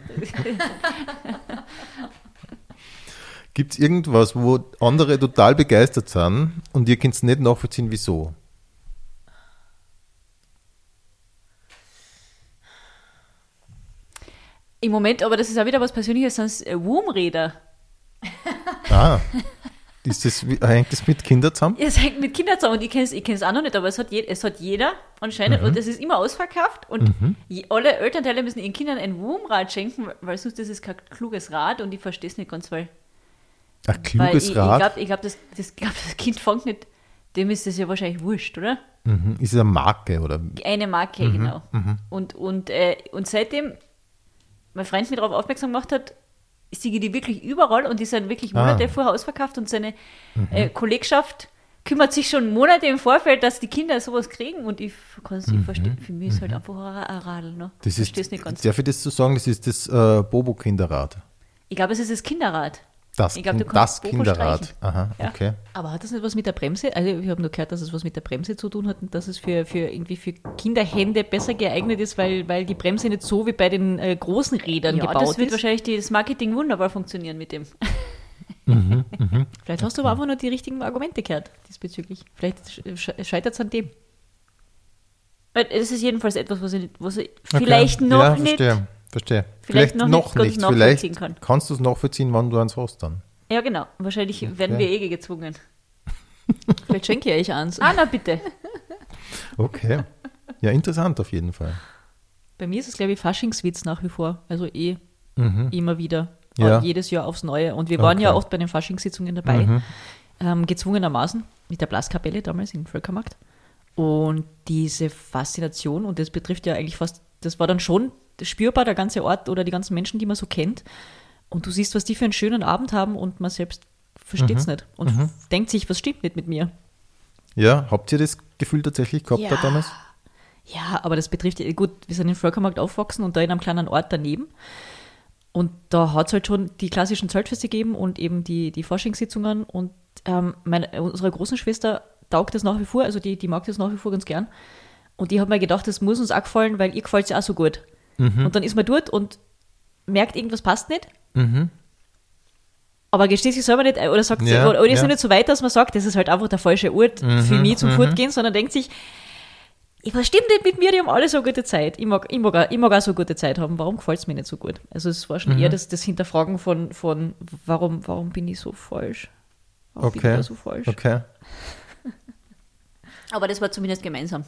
Gibt es irgendwas, wo andere total begeistert sind und ihr könnt es nicht nachvollziehen, wieso? Im Moment, aber das ist auch wieder was Persönliches, sind es äh, Wurmräder. Ah, ist das, hängt das mit Kindern zusammen? Es hängt mit Kindern zusammen und ich kenne es ich kenn's auch noch nicht, aber es hat, je, es hat jeder anscheinend und es ist immer ausverkauft und je, alle Elternteile müssen ihren Kindern ein Wurmrad schenken, weil sonst ist es kein kluges Rad und ich verstehe es nicht ganz, weil, Ein weil kluges ich, Rad? ich glaube, ich glaub, das, das, glaub, das Kind fängt nicht, dem ist das ja wahrscheinlich wurscht, oder? mhm. Ist es eine Marke oder? Eine Marke, genau. Und, und, äh, und seitdem mein Freund mir darauf aufmerksam gemacht hat, ich die wirklich überall und die sind wirklich Monate Ah. vorher ausverkauft und seine äh, Kollegschaft kümmert sich schon Monate im Vorfeld, dass die Kinder sowas kriegen und ich kann es nicht verstehen. Für mich ist halt einfach ein Radl. Ne? Das ich verstehe es ist, nicht ganz. darf ich das so sagen, das ist das äh, Bobo-Kinderrad. Ich glaube, es ist das Kinderrad. Das, Ich glaub, du kannst das Kinderrad. Aha, Ja. okay. Aber hat das nicht was mit der Bremse? Also ich habe nur gehört, dass es was mit der Bremse zu tun hat und dass es für, für irgendwie für Kinderhände besser geeignet ist, weil, weil die Bremse nicht so wie bei den äh, großen Rädern Ja, gebaut das wird ist. wahrscheinlich die- das Marketing wunderbar funktionieren mit dem. Vielleicht hast du aber einfach nur die richtigen Argumente gehört diesbezüglich. Vielleicht sch- scheitert es an dem. Es ist jedenfalls etwas, was ich, was ich vielleicht okay. noch ja, nicht. Verstehe, verstehe. Vielleicht Vielleicht, noch noch, nicht nicht. nachvollziehen Vielleicht kann. kannst du es nachvollziehen, wann du eins hast dann. Ja, genau. Wahrscheinlich werden wir eh gezwungen. Vielleicht schenke ich euch eins. Ah, na bitte. Okay. Ja, interessant auf jeden Fall. Bei mir ist es, glaube ich, Faschingswitz nach wie vor. Also eh Mhm. immer wieder. Ja. Jedes Jahr aufs Neue. Und wir waren ja Okay. oft bei den Faschingssitzungen dabei. Mhm. Ähm, gezwungenermaßen mit der Blaskapelle damals im Völkermarkt. Und diese Faszination, und das betrifft ja eigentlich fast, das war dann schon spürbar, der ganze Ort oder die ganzen Menschen, die man so kennt. Und du siehst, was die für einen schönen Abend haben und man selbst versteht es nicht und denkt sich, was stimmt nicht mit mir. Ja, habt ihr das Gefühl tatsächlich gehabt da Ja. damals? Ja, aber das betrifft, gut, wir sind im Völkermarkt aufgewachsen und da in einem kleinen Ort daneben. Und da hat es halt schon die klassischen Zeltfeste gegeben und eben die, die Forschungssitzungen. Und ähm, meine, unsere großen Schwester taugt das nach wie vor, also die, die mag das nach wie vor ganz gern. Und die hat mir gedacht, das muss uns auch gefallen, weil ihr gefällt es ja auch so gut. Und dann ist man dort und merkt, irgendwas passt nicht. Aber gesteht sich selber nicht, ein oder sagt, Ja, oder ist ja. nicht so weit, dass man sagt, das ist halt einfach der falsche Ort für mich zum Fortgehen, sondern denkt sich, ich was stimmt nicht mit mir, die haben alle so eine gute Zeit. Ich mag, ich mag, auch, ich mag auch so eine gute Zeit haben. Warum gefällt es mir nicht so gut? Also es war schon eher das, das Hinterfragen von, von warum, warum bin ich so falsch? Warum bin ich Okay. da so falsch? Okay. Aber das war zumindest gemeinsam.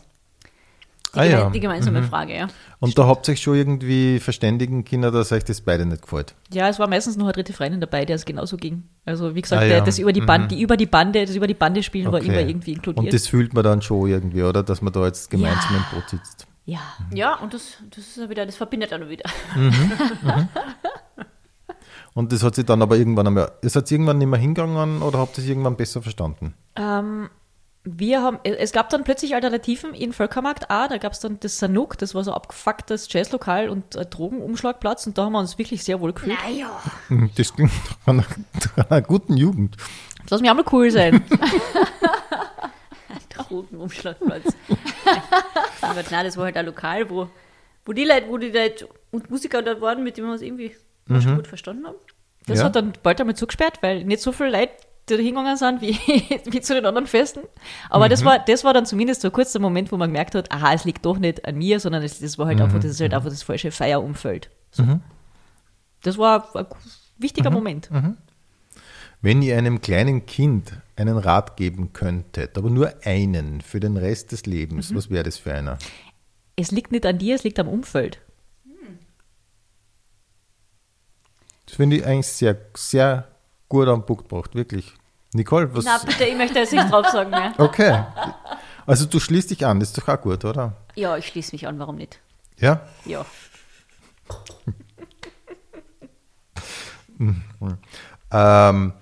Die, Ah geme ja. die gemeinsame Frage, ja. Und da habt ihr euch schon irgendwie verständigen können, dass euch das beide nicht gefällt. Ja, es war meistens noch eine dritte Freundin dabei, der es genauso ging. Also wie gesagt, Ah, ja. das über die Band, die über die Bande, das über die Bande spielen war Okay. immer irgendwie inkludiert. Und das fühlt man dann schon irgendwie, oder? Dass man da jetzt gemeinsam Ja. im Boot sitzt. ja. Ja, und das, das ist ja wieder, das verbindet dann wieder. Und das hat sich dann aber irgendwann einmal, ist jetzt irgendwann nicht mehr hingegangen oder habt ihr es irgendwann besser verstanden? Ähm, wir haben, es gab dann plötzlich Alternativen in Völkermarkt A, da gab es dann das Sanuk, das war so abgefucktes Jazzlokal und ein Drogenumschlagplatz und da haben wir uns wirklich sehr wohl gefühlt. Naja. Das klingt nach einer, nach einer guten Jugend. Das lass mich auch mal cool sein. Drogenumschlagplatz. Aber nein, das war halt ein Lokal, wo, wo die Leute, wo die Leute und Musiker dort waren, mit denen wir uns irgendwie fast gut verstanden haben. Das Ja. hat dann bald einmal zugesperrt, weil nicht so viele Leute da hingegangen sind wie, wie zu den anderen Festen. Aber das, war, das war dann zumindest so kurz der Moment, wo man gemerkt hat, aha, es liegt doch nicht an mir, sondern es, das war halt einfach, das ist halt einfach das falsche Feierumfeld. So. Das war ein wichtiger Moment. Wenn ihr einem kleinen Kind einen Rat geben könntet, aber nur einen für den Rest des Lebens, was wäre das für einer? Es liegt nicht an dir, es liegt am Umfeld. Das finde ich eigentlich sehr, sehr gut am Punkt gebracht, wirklich. Nicole, was? Na bitte, ich möchte jetzt nicht drauf sagen mehr. Okay. Also du schließt dich an, das ist doch auch gut, oder? Ja, ich schließe mich an, warum nicht? Ja? Ja. Ähm,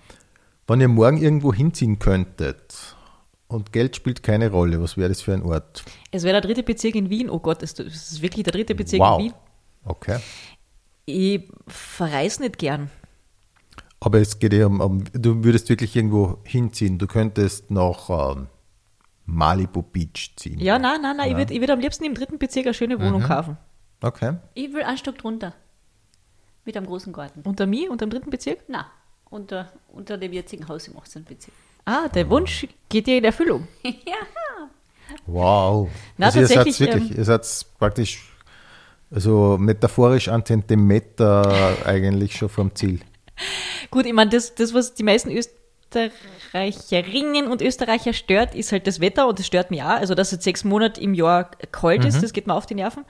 wenn ihr morgen irgendwo hinziehen könntet und Geld spielt keine Rolle, was wäre das für ein Ort? Es wäre der dritte Bezirk in Wien. Oh Gott, das das ist wirklich der dritte Bezirk wow. in Wien. Okay. Ich verreise nicht gern. Aber es geht ja um, um, du würdest wirklich irgendwo hinziehen. Du könntest nach ähm, Malibu Beach ziehen. Ja, nein, nein, nein. Ich würde ich würd am liebsten im dritten Bezirk eine schöne Wohnung kaufen. Okay. Ich will ein Stück drunter. Mit einem großen Garten. Unter mir, unter dem dritten Bezirk? Na, unter, unter dem jetzigen Haus im 18. Bezirk. Ah, der Wunsch geht dir in Erfüllung. ja. Wow. Na, also ihr seid tatsächlich, wirklich, ähm, ihr seid praktisch, also metaphorisch einen Zentimeter eigentlich schon vom Ziel. Gut, ich meine, das, das, was die meisten Österreicherinnen und Österreicher stört, ist halt das Wetter und das stört mich auch. Also, dass es sechs Monate im Jahr kalt ist, das geht mir auf die Nerven.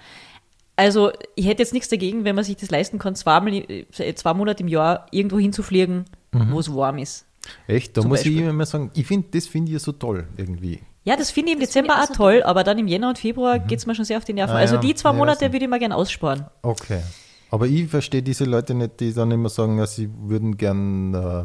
Also, ich hätte jetzt nichts dagegen, wenn man sich das leisten kann, zweimal, äh, zwei Monate im Jahr irgendwo hinzufliegen, wo es warm ist. Echt? Da Zum muss ich Beispiel. immer mal sagen, ich finde, das finde ich so toll irgendwie. Ja, das finde ich im Das Dezember ich auch auch so toll, aber dann im Jänner und Februar geht's mir schon sehr auf die Nerven. Ah, also ja. die zwei Ja, Monate so. würde ich mir gerne aussparen. Okay. Aber ich verstehe diese Leute nicht, die dann immer sagen, ja, sie würden gern äh,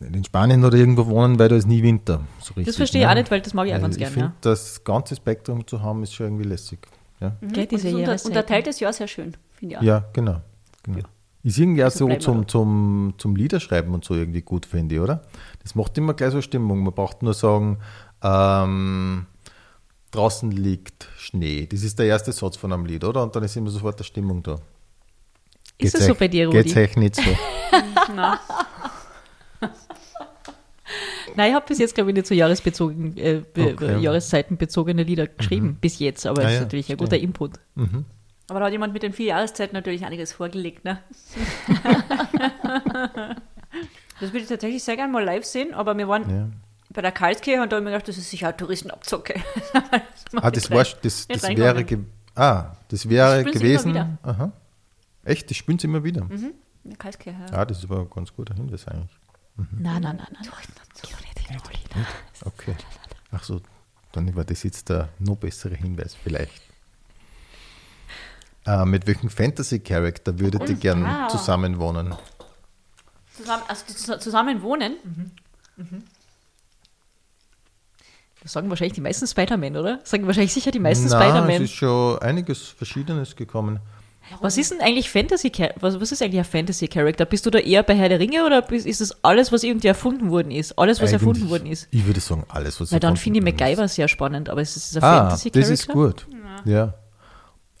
in Spanien oder irgendwo wohnen, weil da ist nie Winter. So richtig, Das verstehe ich ne? auch nicht, weil das mag ich auch ganz ich gern. finde, Ja. das ganze Spektrum zu haben, ist schon irgendwie lässig. Ja, Gell, diese und das unterteiltes Jahr sehr schön, finde ich auch. ja genau. genau. Ist irgendwie auch Also so wir zum, zum, zum Liederschreiben und so irgendwie gut, finde ich, oder? Das macht immer gleich so Stimmung. Man braucht nur sagen, ähm, draußen liegt Schnee. Das ist der erste Satz von einem Lied, oder? Und dann ist immer sofort der Stimmung da. Ist das so bei dir, Rudi? Geht's euch nicht so? Nein, ich habe bis jetzt, glaube ich, nicht so jahresbezogen, äh, Okay. Jahreszeitenbezogene Lieder geschrieben. Bis jetzt, aber Ah, das ist ja, natürlich ein verstehe. guter Input. Aber da hat jemand mit den vier Jahreszeiten natürlich einiges vorgelegt, ne? das würde ich tatsächlich sehr gerne mal live sehen, aber wir waren Ja. Bei der Karlskirche und da habe ich mir gedacht, das ist sicher eine Touristenabzocke. Ah, das, war, das, das wäre Ah, das wäre Das gewesen. Aha. Echt, das spielen sie immer wieder. Mhm. Ja, Karlskirche, ja. Ja, das ist aber ein ganz guter Hinweis eigentlich. Nein, nein, nein, nein. Okay. Ach so, dann war das jetzt der noch bessere Hinweis vielleicht. Äh, mit welchem Fantasy-Charakter würdet ihr gern Ah. zusammenwohnen? Zusammen, also zus- zusammen wohnen. Das sagen wahrscheinlich die meisten Spider-Man, oder? Sagen wahrscheinlich sicher die meisten Na, es Spider-Man. ist schon einiges Verschiedenes gekommen. Was ist denn eigentlich Fantasy was, was ist eigentlich ein Fantasy Character? Bist du da eher bei Herr der Ringe oder bist, ist das alles, was irgendwie erfunden worden ist? Alles, was erfunden Eigentlich- worden ist? Ich würde sagen, alles, was Weil dann erfunden finde ich worden ist. MacGyver sehr spannend, aber es ist ein Ah, Fantasy das Character. ist gut. Ja.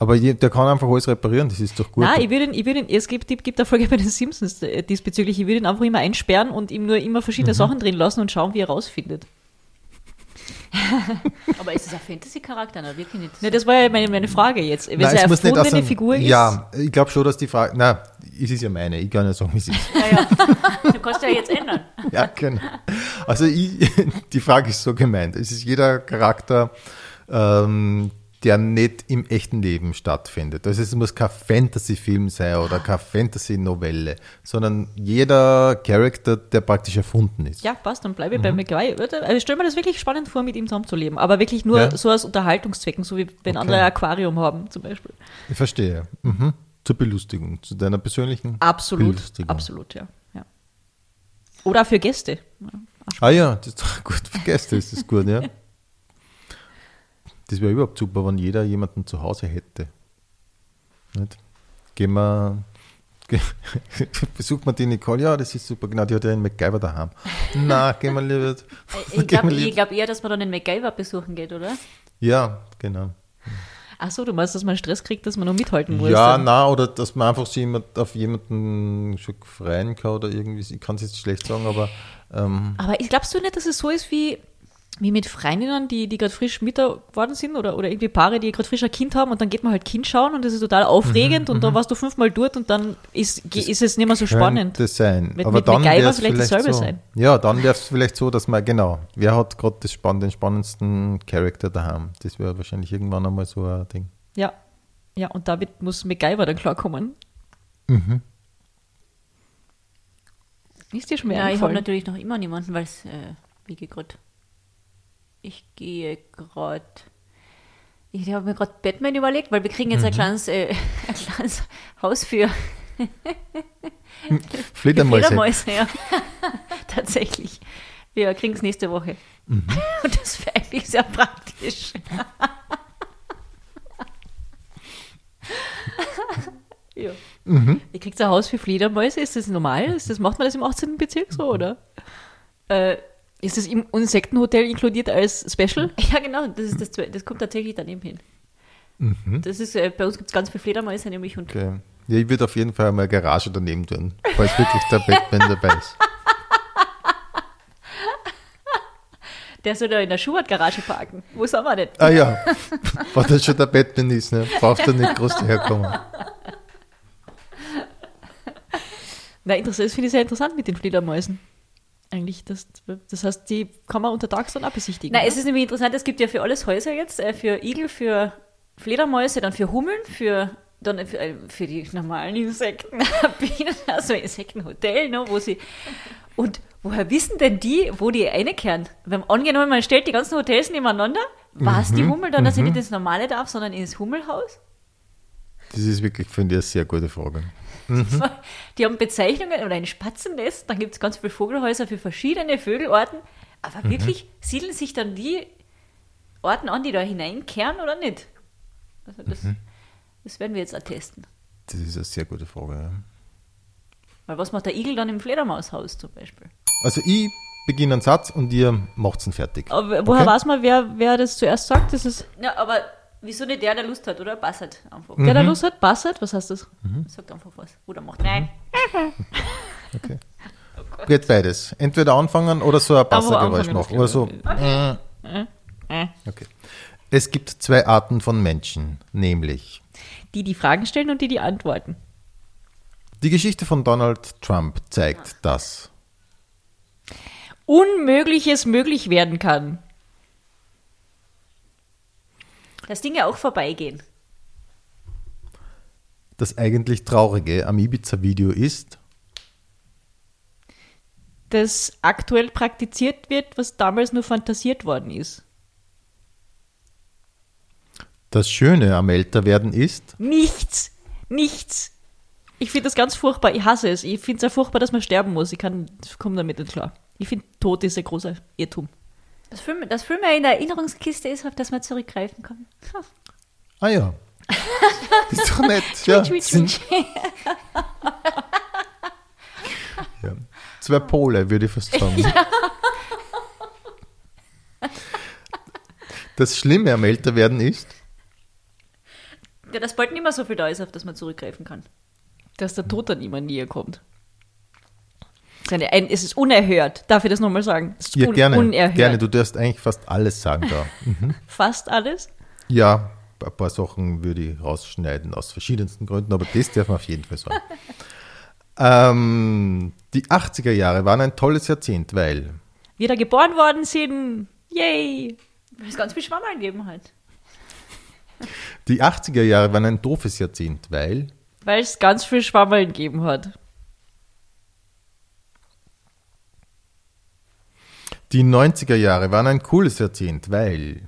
Aber je, der kann einfach alles reparieren, das ist doch gut. Nein, ich würde ihn, ich würde ihn, es gibt, gibt eine Folge bei den Simpsons äh, diesbezüglich, ich würde ihn einfach immer einsperren und ihm nur immer Mhm. verschiedene Sachen drin lassen und schauen, wie er rausfindet. Aber ist das ein Fantasy-Charakter? Na, wirklich nicht. Ne, das war ja meine, meine Frage jetzt. Wenn Nein, es eine muss nicht aus einem- Figur ist, Ja, ich glaube schon, dass die Frage. Na, es ist ja meine, ich kann ja sagen, wie es ist. Ja, ja. Du kannst ja jetzt ändern. Ja, genau. Also ich, die Frage ist so gemeint. Es ist jeder Charakter, ähm, der nicht im echten Leben stattfindet. Also es muss kein Fantasy-Film sein oder keine Fantasy-Novelle, sondern jeder Charakter, der praktisch erfunden ist. ja, passt, dann bleibe ich Mhm. bei MacGyver. Also ich stelle mir das wirklich spannend vor, mit ihm zusammenzuleben. Aber wirklich nur Ja. so aus Unterhaltungszwecken, so wie wenn Okay. andere ein Aquarium haben, zum Beispiel. Ich verstehe. Mhm. Zur Belustigung, zu deiner persönlichen Absolut, Belustigung. absolut, ja. ja. Oder für Gäste. Ah ja, das ist doch gut für Gäste, ist das gut, ja. Das wäre überhaupt super, wenn jeder jemanden zu Hause hätte. Nicht? Gehen wir, ge, besucht man die Nicole, ja, das ist super, genau, die hat ja einen MacGyver daheim. Na, gehen wir lieber. Ich gehen glaube glaub eher, dass man dann den MacGyver besuchen geht, oder? Ja, genau. Ach so, du meinst, dass man Stress kriegt, dass man noch mithalten muss. Ja, dann. na, oder dass man einfach sich jemand, auf jemanden schon freien kann oder irgendwie, ich kann es jetzt schlecht sagen, aber ähm, Aber ich glaubst du nicht, dass es so ist wie, wie mit Freundinnen, die, die gerade frisch Mütter geworden sind oder, oder irgendwie Paare, die gerade frisch ein Kind haben und dann geht man halt Kind schauen und das ist total aufregend Mhm, und dann warst du fünfmal dort und dann ist, ist es nicht mehr so spannend. Könnte sein. Mit- aber mit dann MacGyver wäre es vielleicht vielleicht, dasselbe so. sein. Ja, dann wäre es vielleicht so, dass man, genau, wer hat gerade spann den spannendsten Charakter daheim? Das wäre wahrscheinlich irgendwann einmal so ein Ding. Ja. Ja, und damit muss MacGyver dann klarkommen. Mhm. Ist dir schon mehr Ja, ich habe natürlich noch immer niemanden, weil es, äh, wie gerade. Ich gehe gerade. Ich habe mir gerade Batman überlegt, weil wir kriegen jetzt ein, kleines, äh, ein kleines Haus für Fledermäuse. Fledermäuse. Ja. Tatsächlich. Wir kriegen es nächste Woche. Und das wäre eigentlich sehr praktisch. ja. Ihr kriegt ein Haus für Fledermäuse, ist das normal? Ist das, macht man das im 18. Bezirk so, oder? Äh, Ist das im Insektenhotel inkludiert als Special? ja, genau, das, ist das, das kommt tatsächlich daneben hin. Das ist, äh, bei uns gibt es ganz viele Fledermäuse, nämlich und Okay. Ja, ich würde auf jeden Fall mal eine Garage daneben tun, falls wirklich der Batman dabei ist. der soll da in der Schubert-Garage parken. Wo sind wir denn? Ah ja, wenn das schon der Batman ist, ne? brauchst du nicht groß daherkommen. Na, interessant, das finde ich sehr interessant mit den Fledermäusen. Eigentlich, das, das heißt, die kann man untertags dann auch besichtigen. Nein, oder? es ist nämlich interessant, es gibt ja für alles Häuser jetzt, äh, für Igel, für Fledermäuse, dann für Hummeln, für dann für, äh, für die normalen Insekten, Bienen, also Insektenhotel, ne, wo sie und woher wissen denn die, wo die einkehren? Wenn angenommen, man stellt die ganzen Hotels nebeneinander, weiß die Hummel dann, dass sie nicht ins Normale darf, sondern ins Hummelhaus? Das ist wirklich, finde ich, eine sehr gute Frage. Die haben Bezeichnungen oder ein Spatzennest, dann gibt es ganz viele Vogelhäuser für verschiedene Vögelarten. Aber wirklich, siedeln sich dann die Orten an, die da hineinkehren oder nicht? Also das, das werden wir jetzt auch testen. Das ist eine sehr gute Frage. Ja. Weil was macht der Igel dann im Fledermaushaus zum Beispiel? Also ich beginne einen Satz und ihr macht ihn fertig. Aber woher Okay. weiß man, wer, wer das zuerst sagt? Das ist Ja, aber wieso nicht der, der Lust hat, oder? Bassert einfach. der, der Lust hat, Bassett, was heißt das? Sagt einfach was. Oder macht Nein. Okay. Geht beides. Entweder anfangen oder so ein Bassergeräusch machen. Oder so. Äh. Okay. Es gibt zwei Arten von Menschen, nämlich Die, die Fragen stellen und die, die antworten. die Geschichte von Donald Trump zeigt, dass Unmögliches möglich werden kann. Das Ding ja auch vorbeigehen. das eigentlich Traurige am Ibiza-Video ist, Das aktuell praktiziert wird, was damals nur fantasiert worden ist. das Schöne am Älterwerden ist, Nichts. Nichts. Ich finde das ganz furchtbar. Ich hasse es. Ich finde es ja furchtbar, dass man sterben muss. Ich kann, komme damit nicht klar. Ich finde, Tod ist ein großer Irrtum. Das Film, das Film in der Erinnerungskiste ist, auf das man zurückgreifen kann. ah ja, ist doch nett. ja, Twitch, sind Twitch. ja. zwei Pole, würde ich fast sagen. Das Schlimme am Älterwerden ist, Ja, dass bald nicht mehr so viel da ist, auf das man zurückgreifen kann. Dass der Tod dann immer näher kommt. Es ist unerhört. Darf ich das nochmal sagen? Es ist ja un gerne, unerhört. gerne, du darfst eigentlich fast alles sagen da. Fast alles. Ja, ein paar Sachen würde ich rausschneiden aus verschiedensten Gründen, aber das darf man auf jeden Fall sagen. ähm, die 80er Jahre waren ein tolles Jahrzehnt, weil Wir da geboren worden sind. Yay! Weil es ganz viel Schwammerl gegeben hat. die 80er Jahre waren ein doofes Jahrzehnt, weil Weil es ganz viel Schwammeln gegeben hat. Die 90er Jahre waren ein cooles Jahrzehnt, weil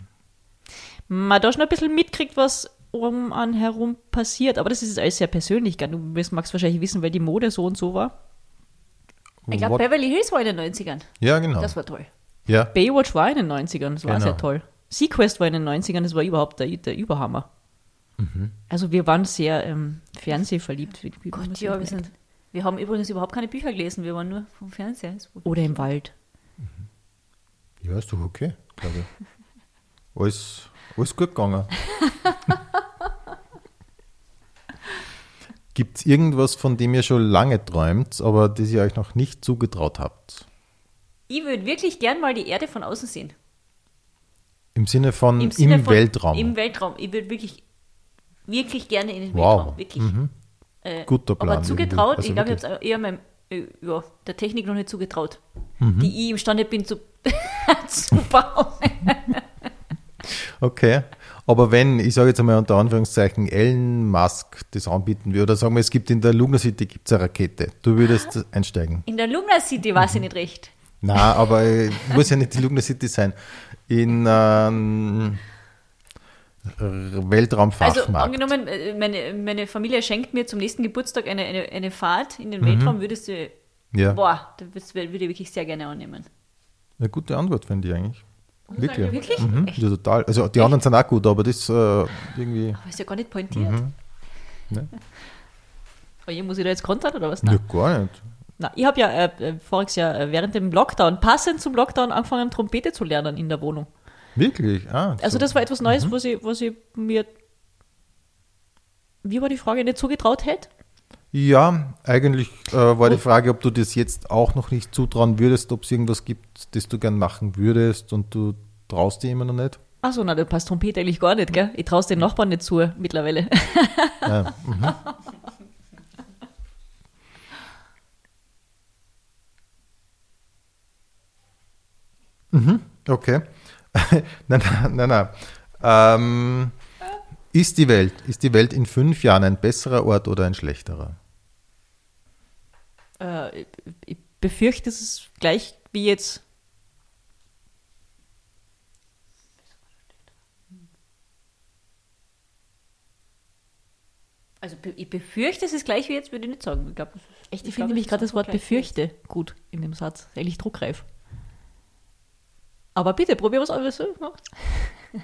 man da schon ein bisschen mitkriegt, was um an herum passiert. Aber das ist alles sehr persönlich. Du magst wahrscheinlich wissen, weil die Mode so und so war. Ich glaube, Beverly Hills war in den 90ern. ja genau, Das war toll. ja, Baywatch war in den 90ern, das war Genau. sehr toll. Sequest war in den 90ern, das war überhaupt der, der Überhammer. Also wir waren sehr ähm, fernsehverliebt. Wie, wie man Gott, ja, wir, sind, wir haben übrigens überhaupt keine Bücher gelesen, wir waren nur vom Fernseher. Oder im Wald. Ja, ist doch okay, glaube ich. Alles, alles gut gegangen. Gibt es irgendwas, von dem ihr schon lange träumt, aber das ihr euch noch nicht zugetraut habt? Ich würde wirklich gern mal die Erde von außen sehen. Im Sinne von im, Sinne von- Weltraum. Im Weltraum. Ich würde wirklich, wirklich gerne in den Wow. Weltraum. Wirklich. Äh, Guter Plan Aber zugetraut, irgendwie. ich glaube, Also ich habe es eher meinem, ja, der Technik noch nicht zugetraut. Mhm. Die ich imstande bin zu, zu bauen. Okay. Aber wenn, ich sage jetzt einmal unter Anführungszeichen, Elon Musk das anbieten würde, oder sagen wir, es gibt in der Luna City gibt's eine Rakete, du würdest einsteigen. In der Luna City war sie nicht recht. Na, aber äh, muss ja nicht die Luna City sein. In ähm, Also Weltraumfachmarkt. angenommen, äh, meine, meine Familie schenkt mir zum nächsten Geburtstag eine, eine, eine Fahrt in den Mhm. Weltraum, würdest du, ja, boah, das würde ich wirklich sehr gerne annehmen. eine gute Antwort finde ich eigentlich. Wirklich. Wirklich? Mhm. Echt? Ja, total. Also die anderen sind auch gut, aber das äh, irgendwie. Aber ist ja gar nicht pointiert. Mhm. Ne? Oh je, muss ich da jetzt kontern oder was? Ja, Nein. gar nicht. Na, ich habe ja äh, äh, voriges Jahr äh, während dem Lockdown, passend zum Lockdown, angefangen, Trompete zu lernen in der Wohnung. Wirklich? Ah, Also so. das war etwas Neues, was, ich, was ich mir, wie war die Frage, nicht zugetraut hätte? Ja, eigentlich äh, war die Frage, ob du das jetzt auch noch nicht zutrauen würdest, ob es irgendwas gibt, das du gern machen würdest und du traust dir immer noch nicht. Achso, na, da passt Trompete eigentlich gar nicht, gell? Ich traue es den Nachbarn nicht zu mittlerweile. Ja, mhm. mhm, okay. Nein, nein, nein. nein. Ähm, ist, die Welt, ist die Welt in fünf Jahren ein besserer Ort oder ein schlechterer? äh, ich, ich befürchte, es ist gleich wie jetzt. Also ich befürchte, es ist gleich wie jetzt, würde ich nicht sagen. Ich, glaub, ist- Echt, ich, glaub, finde nämlich ist gerade das Wort befürchte gut in dem Satz. Ist Eigentlich druckreif. Aber bitte, probier was anderes. Ja.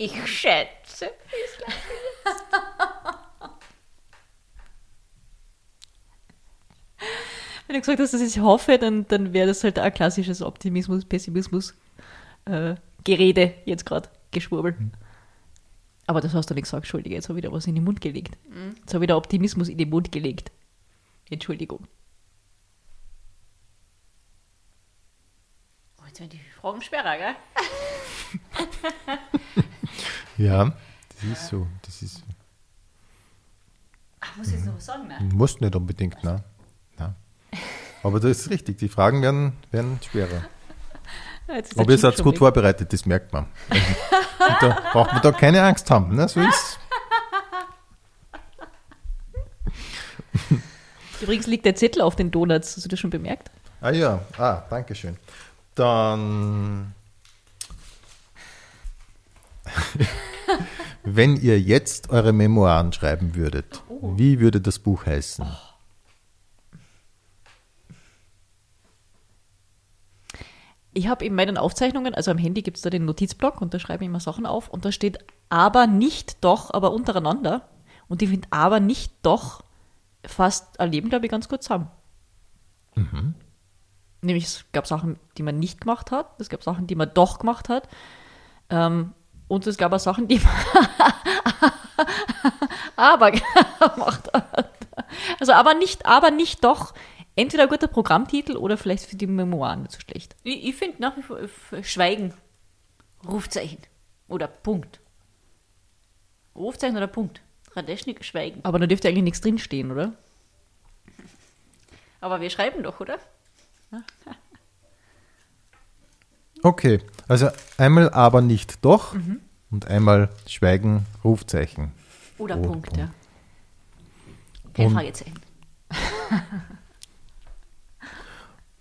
Ich schätze. Wenn du gesagt hast, dass ich hoffe, dann, dann wäre das halt ein klassisches Optimismus, Pessimismus, äh, Gerede jetzt gerade, Geschwurbel. Aber das hast du nicht gesagt, Entschuldige, jetzt habe ich wieder was in den Mund gelegt. Jetzt habe ich wieder Optimismus in den Mund gelegt. Entschuldigung. Jetzt werden die Fragen schwerer, gell? Ja, das ist so. Das ist, Ach, muss ich jetzt noch was sagen? Ne? musst nicht unbedingt, ne? Na. Aber das ist richtig, die Fragen werden, werden schwerer. Jetzt Aber ihr seid gut weg. vorbereitet, das merkt man. Und da braucht man da keine Angst haben. Ne? So ist Übrigens liegt der Zettel auf den Donuts. Hast du das schon bemerkt? Ah ja, ah, danke schön. Dann, wenn ihr jetzt eure Memoiren schreiben würdet, wie würde das Buch heißen? Ich habe in meinen Aufzeichnungen, also am Handy gibt es da den Notizblock und da schreibe ich immer Sachen auf und da steht aber nicht doch, aber untereinander. Und ich finde aber nicht doch fast ein Leben, glaube ich, ganz gut zusammen. Nämlich es gab Sachen, die man nicht gemacht hat, es gab Sachen, die man doch gemacht hat. Ähm, und es gab auch Sachen, die man aber gemacht hat. Also aber nicht, aber nicht doch. Entweder ein guter Programmtitel oder vielleicht für die Memoiren nicht so schlecht. Ich, ich finde nach wie vor Schweigen. Rufzeichen. Oder Punkt. Rufzeichen oder Punkt. Radeschnik, Schweigen. Aber da dürfte eigentlich nichts drinstehen, oder? Aber wir schreiben doch, oder? Okay, also einmal aber nicht doch und einmal Schweigen, Rufzeichen. Oder Oh, Punkt, Punkt. ja. Kein Fragezeichen.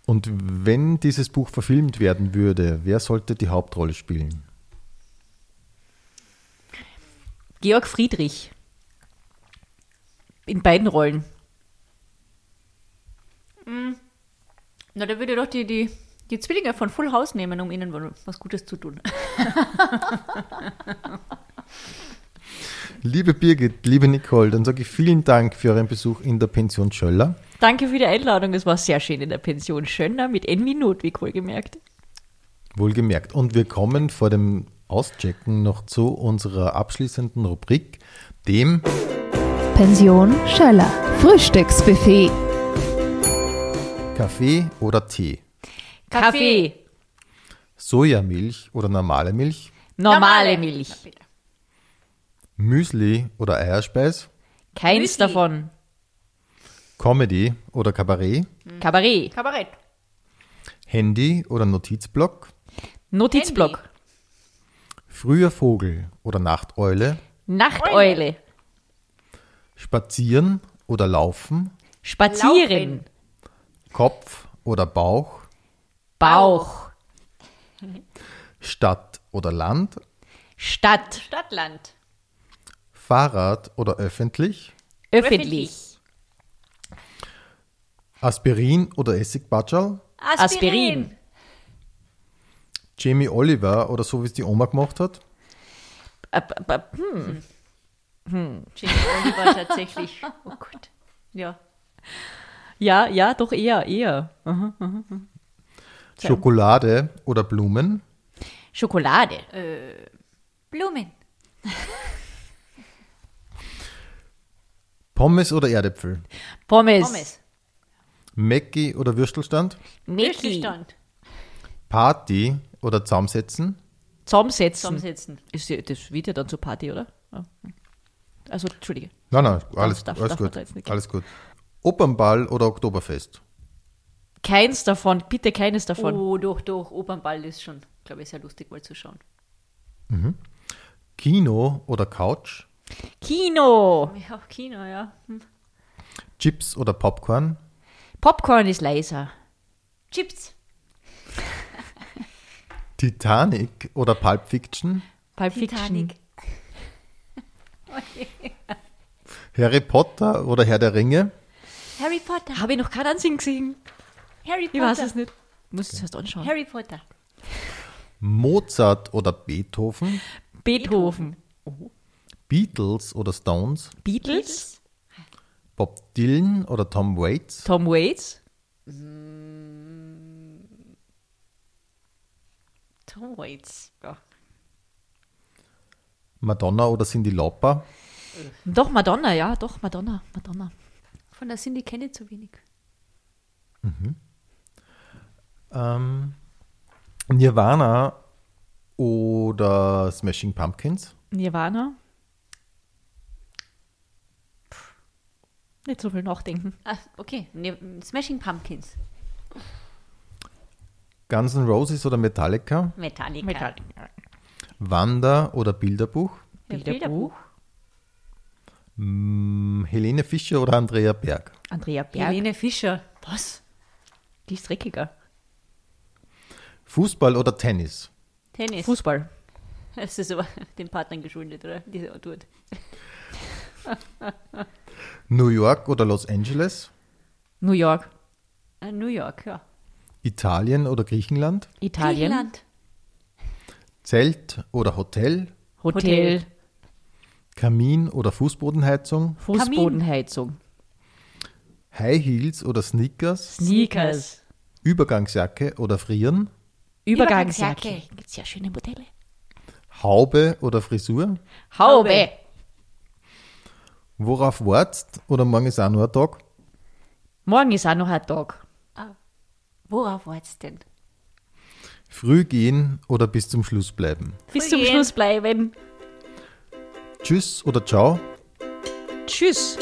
Und wenn dieses Buch verfilmt werden würde, wer sollte die Hauptrolle spielen? Georg Friedrich. In beiden Rollen. Na, da würde ich doch die, die, die Zwillinge von Full House nehmen, um ihnen was Gutes zu tun. Liebe Birgit, liebe Nicole, dann sage ich vielen Dank für euren Besuch in der Pension Schöller. Danke für die Einladung. Es war sehr schön in der Pension Schöner mit Envy Notwig wohlgemerkt. Wohlgemerkt. Und wir kommen vor dem Auschecken noch zu unserer abschließenden Rubrik, dem Pension Schöller. Frühstücksbuffet. Kaffee oder Tee, Kaffee. Sojamilch oder normale Milch, Normale Milch. Müsli oder Eierspeis, Keins Müsli. davon. Comedy oder Kabarett, Kabarett. Kabarett. Handy oder Notizblock, Notizblock. früher Vogel oder Nachteule, Nachteule. Spazieren oder Laufen, Spazieren. Kopf oder Bauch, Bauch. Stadt oder Land, Stadt. Stadtland. Fahrrad oder öffentlich, Öffentlich. Aspirin oder Essigbatschal, Aspirin. Jamie Oliver oder so wie es die Oma gemacht hat, Äh, b- b- hm. Jamie Oliver tatsächlich. Oh Gott. Ja. Ja, ja, doch eher, eher. Aha. Schokolade oder Blumen, Schokolade. Blumen. Pommes oder Erdäpfel, Pommes. Pommes. Mäcki oder Würstelstand. Würstelstand. Party oder Zusammensetzen, Zusammensetzen. Zusammensetzen. Ist ja, das wird ja dann zur Party, oder? Also, Entschuldige. Nein, nein, alles, darf- alles darf gut. Alles gut. Opernball oder Oktoberfest? Keins davon, bitte keines davon. Oh, doch, doch. Opernball ist schon, glaube ich, sehr lustig mal zu schauen. Kino oder Couch? Kino. Ja, Kino, ja. Hm. Chips oder Popcorn? Popcorn ist leiser. Chips. Titanic oder Pulp Fiction? Pulp Fiction. Titanic. Harry Potter oder Herr der Ringe? Harry Potter. Habe ich noch keinen Ansehen gesehen. Harry Ich Potter. weiß es nicht. Muss es erst anschauen. Harry Potter. Mozart oder Beethoven? Beethoven. Beatles oder Stones? Beatles. Bob Dylan oder Tom Waits? Tom Waits. Tom Waits. Ja. Madonna oder Cindy Lauper? Doch, Madonna, ja, doch, Madonna. Madonna. Von der Cindy kenne ich zu wenig. Ähm, Nirvana oder Smashing Pumpkins? Nirvana. Puh. Nicht so viel nachdenken. Ah, okay. Ne, Smashing Pumpkins. Guns N' Roses oder Metallica? Metallica. Metallica. Wander oder Bilderbuch? Bilderbuch. Mm, Helene Fischer oder Andrea Berg? Andrea Berg. Helene Fischer. Was? Die ist dreckiger. Fußball oder Tennis? Tennis. Fußball. Das ist aber den Partnern geschuldet, oder? Die er tut. New York oder Los Angeles? New York. Äh, New York, ja. Italien oder Griechenland? Italien. Griechenland. Zelt oder Hotel? Hotel. Kamin oder Fußbodenheizung? Fußbodenheizung. High Heels oder Sneakers? Sneakers. Übergangsjacke oder Frieren? Übergangsjacke. Gibt sehr schöne Modelle. Haube oder Frisur? Haube. Worauf wartest oder morgen ist auch nur ein Tag? Morgen ist auch noch ein Tag. Worauf wartest du denn? Früh gehen oder bis zum Schluss bleiben? Bis zum gehen. Schluss bleiben. Tschüss oder ciao? Tschüss.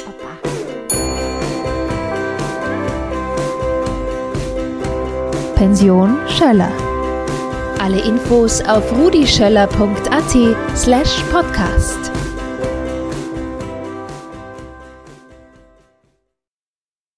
Pension Schöller. Alle Infos auf rudischöller.at slash podcast.